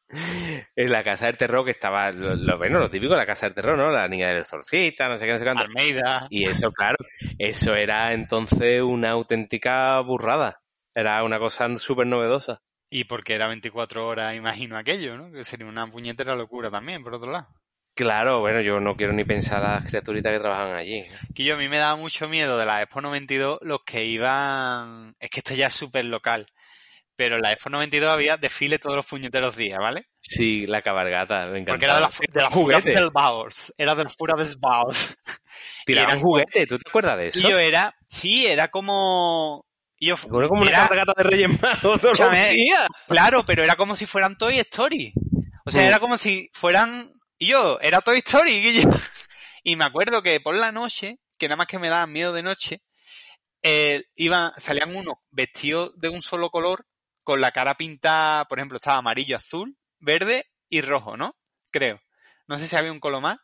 [LAUGHS] en la casa del terror que estaba lo, lo- bueno, lo típico de la casa del terror, ¿no? La niña del exorcista, no sé qué, no sé cuánto. Almeida. Y eso, claro, eso era entonces una auténtica burrada. Era una cosa súper novedosa. Y porque era 24 horas, imagino aquello, ¿no? Que sería una puñetera locura también, por otro lado. Claro, bueno, yo no quiero ni pensar a las criaturitas que trabajan allí. Que yo a mí me daba mucho miedo de la Expo 92 los que iban... Es que esto ya es súper local. Pero en la Expo 92 había desfile todos los puñeteros días, ¿vale? Sí, la cabalgata, me encantaba. Porque era de la, de la Furas juguete. del Baos. Era del Fura del Baos. [LAUGHS] Tiraban eran juguete, ¿tú te acuerdas de Y eso? yo era... Sí, era como... Yo, Era como una cabalgata de Reyes Magos todos los días. Claro, pero era como si fueran Toy Story. O sea, Mm. era como si fueran... Y yo, era Toy Story. Y, yo- [LAUGHS] y me acuerdo que por la noche, que nada más que me daban miedo de noche, eh, iban, salían unos vestidos de un solo color, con la cara pintada, por ejemplo, estaba amarillo, azul, verde y rojo, ¿no? Creo. No sé si había un color más.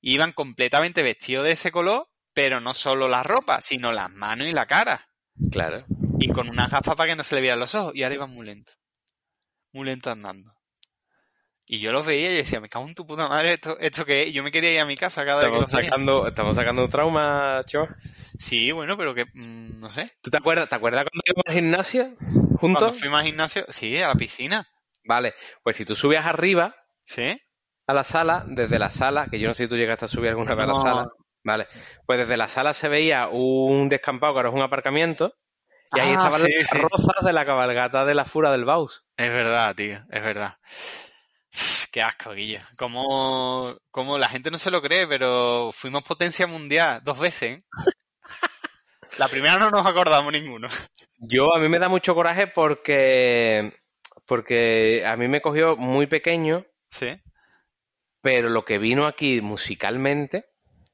Iban completamente vestidos de ese color, pero no solo la ropa, sino las manos y la cara. Claro. Y con unas gafas para que no se le vieran los ojos. Y ahora iban muy lento. Muy lento andando. Y yo los veía y decía, me cago en tu puta madre, ¿esto, esto qué es? Yo me quería ir a mi casa cada vez que Estamos los sacando, estamos sacando un trauma, chaval. Sí, bueno, pero que, mm, no sé. ¿Tú te acuerdas, te acuerdas cuando íbamos al gimnasio Cuando juntos? fuimos al gimnasio, sí, a la piscina. Vale, pues si tú subías arriba Sí. a la sala, desde la sala, que yo no sé si tú llegaste a subir alguna vez a la sala, vale, pues desde la sala se veía un descampado, que ahora es un aparcamiento, y ahí Ah, estaban sí, las sí. de la cabalgata de la Fura del Baus. Es verdad, tío, es verdad. Qué asco, Guillo. Como, como la gente no se lo cree, pero fuimos potencia mundial dos veces. ¿eh? [LAUGHS] La primera no nos acordamos ninguno. Yo, a mí me da mucho coraje porque, porque a mí me cogió muy pequeño Sí. pero lo que vino aquí musicalmente,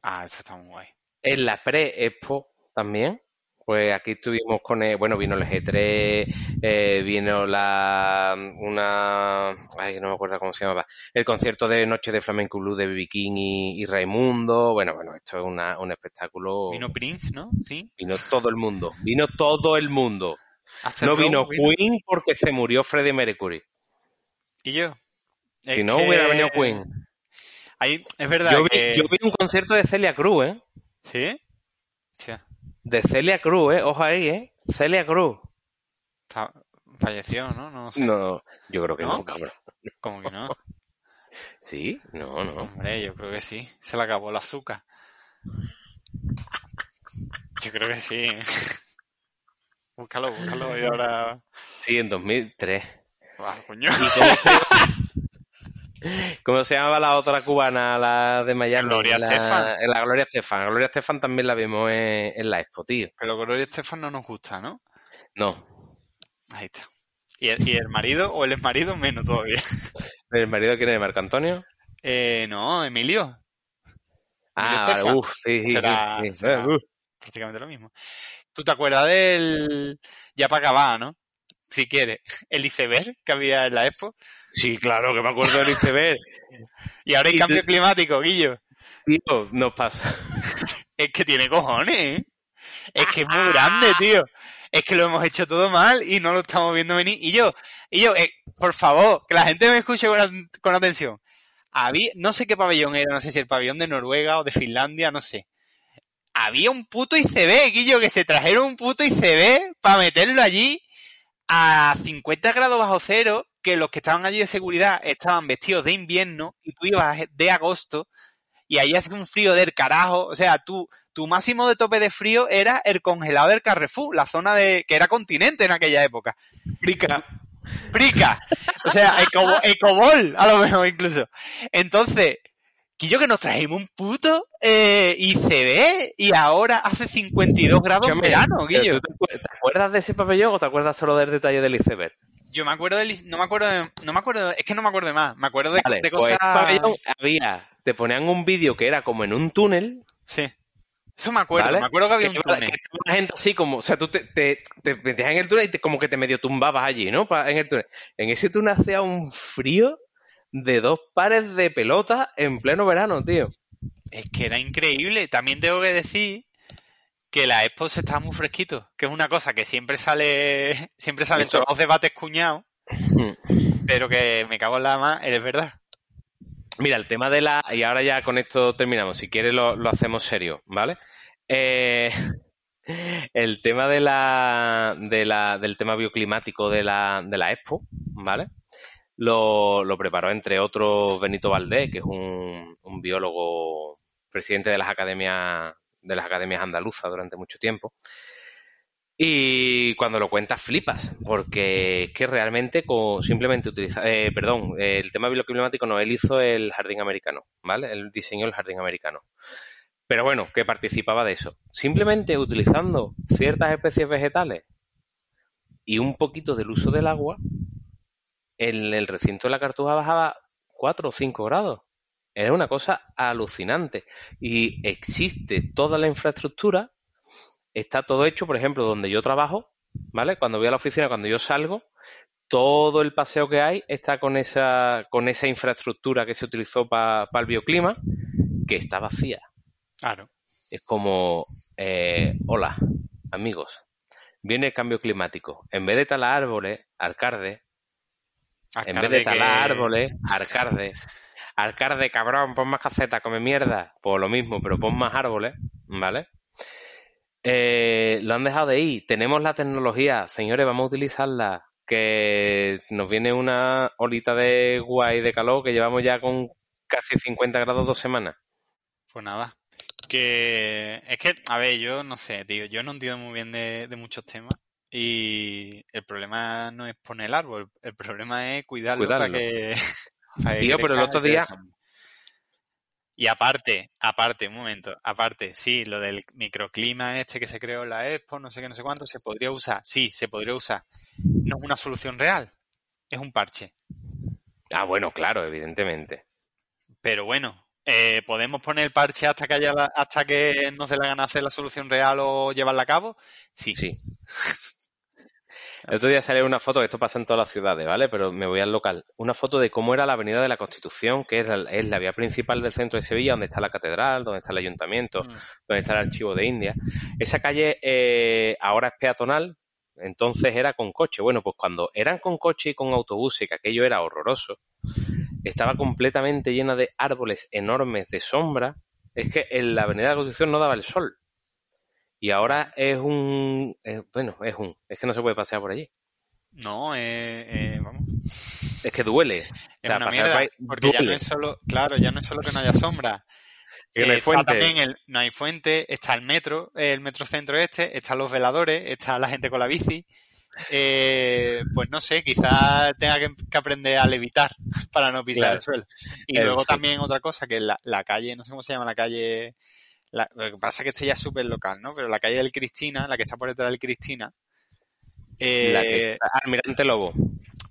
Ah, eso está muy guay. en la pre-expo también, pues aquí estuvimos con, el- bueno, vino el G3, eh, vino la, una, ay, no me acuerdo cómo se llamaba, el concierto de Noche de Flamenco Blue de. King y, y Raimundo, bueno, bueno, esto es una- un espectáculo. Vino Prince, ¿no? Sí. Vino todo el mundo, vino todo el mundo. No Rose vino Queen porque se murió Freddie Mercury. Y yo. Es Si no que hubiera venido Queen. ahí- es verdad Yo vi, que... yo vi un concierto de Celia Cruz, ¿eh? ¿Sí? De Celia Cruz, ¿eh? Ojo ahí, ¿eh? Celia Cruz. está- falleció, ¿no? No sé. No, yo creo que no, ¿No? cabrón. ¿Cómo que no? [LAUGHS] ¿Sí? No, no. Hombre, yo creo que sí. Se le acabó el azúcar. Yo creo que sí. [LAUGHS] Búscalo, búscalo y ahora... Sí, en 2003. Ah, coño. ¿Y cómo se, [LAUGHS] cómo se llamaba la otra cubana, la de Miami? Gloria la, Estefan. La Gloria Estefan. Gloria Estefan también la vimos en, en la expo, tío. Pero Gloria Estefan no nos gusta, ¿no? No. Ahí está. ¿Y el, y el marido o el exmarido menos todavía? [LAUGHS] ¿El marido quién es? ¿Marco Antonio? Eh, no, Emilio. Ah, vale, uff, sí, sí, Será- sí, será- prácticamente lo mismo. ¿Tú te acuerdas del... Ya para acabar, ¿no? Si quieres, el iceberg que había en la expo. Sí, claro, que me acuerdo del iceberg. Y ahora hay Y cambio climático, Guillo. Tío, nos pasa. Es que tiene cojones, ¿eh? Es que es muy grande, tío. Es que lo hemos hecho todo mal y no lo estamos viendo venir. Y yo, y yo, eh, por favor, que la gente me escuche con, con atención. Había, no sé qué pabellón era, no sé si el pabellón de Noruega o de Finlandia, no sé. Había un puto ICB, Guillo, que se trajeron un puto ICB para meterlo allí a 50 grados bajo cero, que los que estaban allí de seguridad estaban vestidos de invierno y tú ibas de agosto y ahí hace un frío del carajo. O sea, tú, tu máximo de tope de frío era el congelado del Carrefour, la zona de que era continente en aquella época. Frica. Frica. O sea, ecobol, a lo mejor incluso. Entonces, Quillo que nos trajimos un puto eh, ICB y ahora hace 52 grados en verano, Guillo. ¿tú te, acuer- te acuerdas de ese pabellón o te acuerdas solo del detalle del iceberg? Yo me acuerdo del, no me acuerdo de, no me acuerdo, es que no me acuerdo de más, me acuerdo de, Vale, de pues cosas... ese pabellón había, te ponían un vídeo que era como en un túnel, Sí. Eso me acuerdo, ¿vale? me acuerdo que había un túnel. que la gente así como, o sea, tú te, te, te metías en el túnel y te- como que te medio tumbabas allí, ¿no? Pa- en el túnel. En ese túnel hacía un frío de dos pares de pelotas en pleno verano, tío. Es que era increíble. También tengo que decir que la Expo se estaba muy fresquito, que es una cosa que siempre sale, [LAUGHS] siempre salen Eso. todos los debates cuñados, [LAUGHS] pero que me cago en la más, eres verdad. Mira, el tema de la... Y ahora ya con esto terminamos. Si quieres lo, lo hacemos serio, ¿vale? Eh, [LAUGHS] el tema de la, de la, del tema bioclimático de la, de la Expo, ¿vale? Lo, lo preparó entre otros Benito Valdés, que es un, biólogo presidente de las academias de las academias andaluzas durante mucho tiempo. Y cuando lo cuentas flipas, porque es que realmente con simplemente utilizar, eh, perdón, el tema bioclimático no, él hizo el jardín americano, ¿vale? Él diseñó el jardín americano. Pero bueno, que participaba de eso. Simplemente utilizando ciertas especies vegetales y un poquito del uso del agua, en el recinto de la cartuja bajaba 4 o 5 grados. Era una cosa alucinante. Y existe toda la infraestructura está todo hecho, por ejemplo, donde yo trabajo, ¿vale? Cuando voy a la oficina, cuando yo salgo, todo el paseo que hay está con esa, con esa infraestructura que se utilizó para el bioclima, que está vacía. Claro. Es como, eh, hola, amigos, viene el cambio climático. En vez de talar árboles, alcalde, en vez de talar árboles, [LAUGHS] alcalde, alcalde, cabrón, pon más casetas, come mierda, pues lo mismo, pero pon más árboles, ¿vale? Eh, lo han dejado de ir. Tenemos la tecnología, señores, vamos a utilizarla. Que nos viene una olita de guay de calor que llevamos ya con casi 50 grados dos semanas. Pues nada. Que es que, a ver, yo no sé, tío, yo no entiendo muy bien de, de muchos temas. Y el problema no es poner el árbol, el problema es cuidarlo, para Cuidarlo. que. [LAUGHS] para que Tío, pero el otro día-. Y aparte, aparte, un momento, aparte, sí, lo del microclima este que se creó en la Expo, no sé qué, no sé cuánto, se podría usar, sí, se podría usar. No es una solución real, es un parche. Ah, bueno, claro, evidentemente. Pero bueno, eh, ¿podemos poner el parche hasta que haya la- hasta que nos dé la gana hacer la solución real o llevarla a cabo? Sí. Sí. [LAUGHS] El otro día salió una foto, que esto pasa en todas las ciudades, ¿vale? Pero me voy al local. Una foto de cómo era la Avenida de la Constitución, que es la, es la vía principal del centro de Sevilla, donde está la catedral, donde está el ayuntamiento, Mm. donde está el archivo de India. Esa calle eh, ahora es peatonal, entonces era con coche. Bueno, pues cuando eran con coche y con autobús, y que aquello era horroroso, estaba completamente llena de árboles enormes de sombra. Es que en la Avenida de la Constitución no daba el sol. Y ahora es un... eh, bueno, es un... Es que no se puede pasear por allí. No, eh, eh, vamos. Es que duele. O Es sea, una mierda, ahí porque ya no es solo, claro, ya no es solo que no haya sombra. [LAUGHS] Que no hay está fuente. también el, no hay fuente, está el metro, el metro centro este, están los veladores, está la gente con la bici. Eh, pues no sé, quizás tenga que, que aprender a levitar [LAUGHS] para no pisar Claro. el suelo. Y En luego también otra cosa, que la, la calle, no sé cómo se llama la calle, la- lo que pasa es que esto ya es súper local, ¿no? Pero la calle del Cristina, la que está por detrás del Cristina, eh, La que está- Almirante Lobo.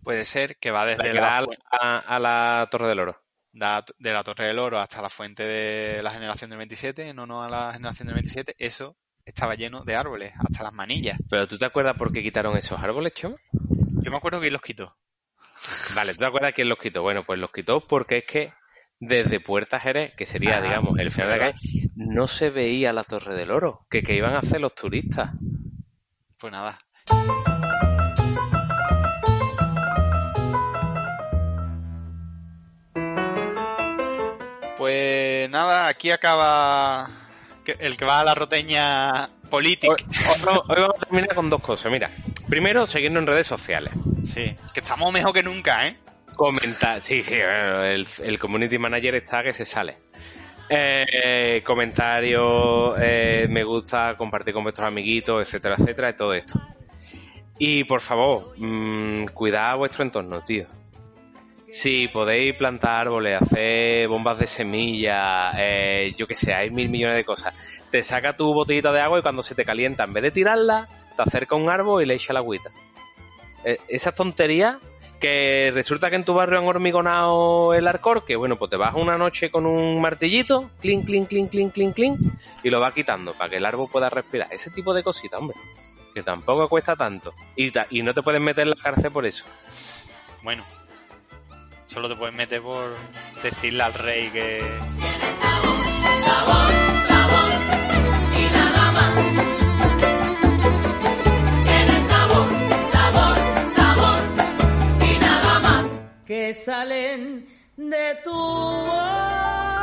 puede ser que va La desde que la, da a la, a la Torre del Oro. da- de la Torre del Oro hasta la fuente de la generación del 27, no, no a la generación del 27, eso estaba lleno de árboles, hasta las manillas. Pero ¿tú te acuerdas por qué quitaron esos árboles, Chema? Yo me acuerdo que los quitó. Vale, ¿tú te acuerdas quién los quitó? Bueno, pues los quitó porque es que desde Puerta Jerez, que sería, Ah, digamos, el final de la calle, no se veía la Torre del Oro. Que, que iban a hacer los turistas. Pues nada. Pues nada, aquí acaba el que va a la roteña política. Hoy, hoy vamos a terminar con dos cosas. Mira, primero, seguirnos en redes sociales. Sí, que estamos mejor que nunca, ¿eh? Comentar, sí, sí, bueno, el, el community manager está que se sale. Eh, eh, me gusta, compartir con vuestros amiguitos, etcétera, etcétera, y todo esto. Y por favor, mm, cuidad vuestro entorno, tío. Si podéis plantar árboles, hacer bombas de semilla, eh, yo que sé, hay mil millones de cosas. Te saca tu botellita de agua y cuando se te calienta, en vez de tirarla, te acerca un árbol y le echa la agüita. Eh, esas tonterías que resulta que en tu barrio han hormigonado el arcor, que bueno, pues te vas una noche con un martillito, clink, clink, clink, clink, clink, clink, y lo vas quitando para que el árbol pueda respirar. Ese tipo de cositas, hombre, que tampoco cuesta tanto. Y, ta- y no te puedes meter en la cárcel por eso. Bueno, solo te puedes meter por decirle al rey que... que salen de tu boca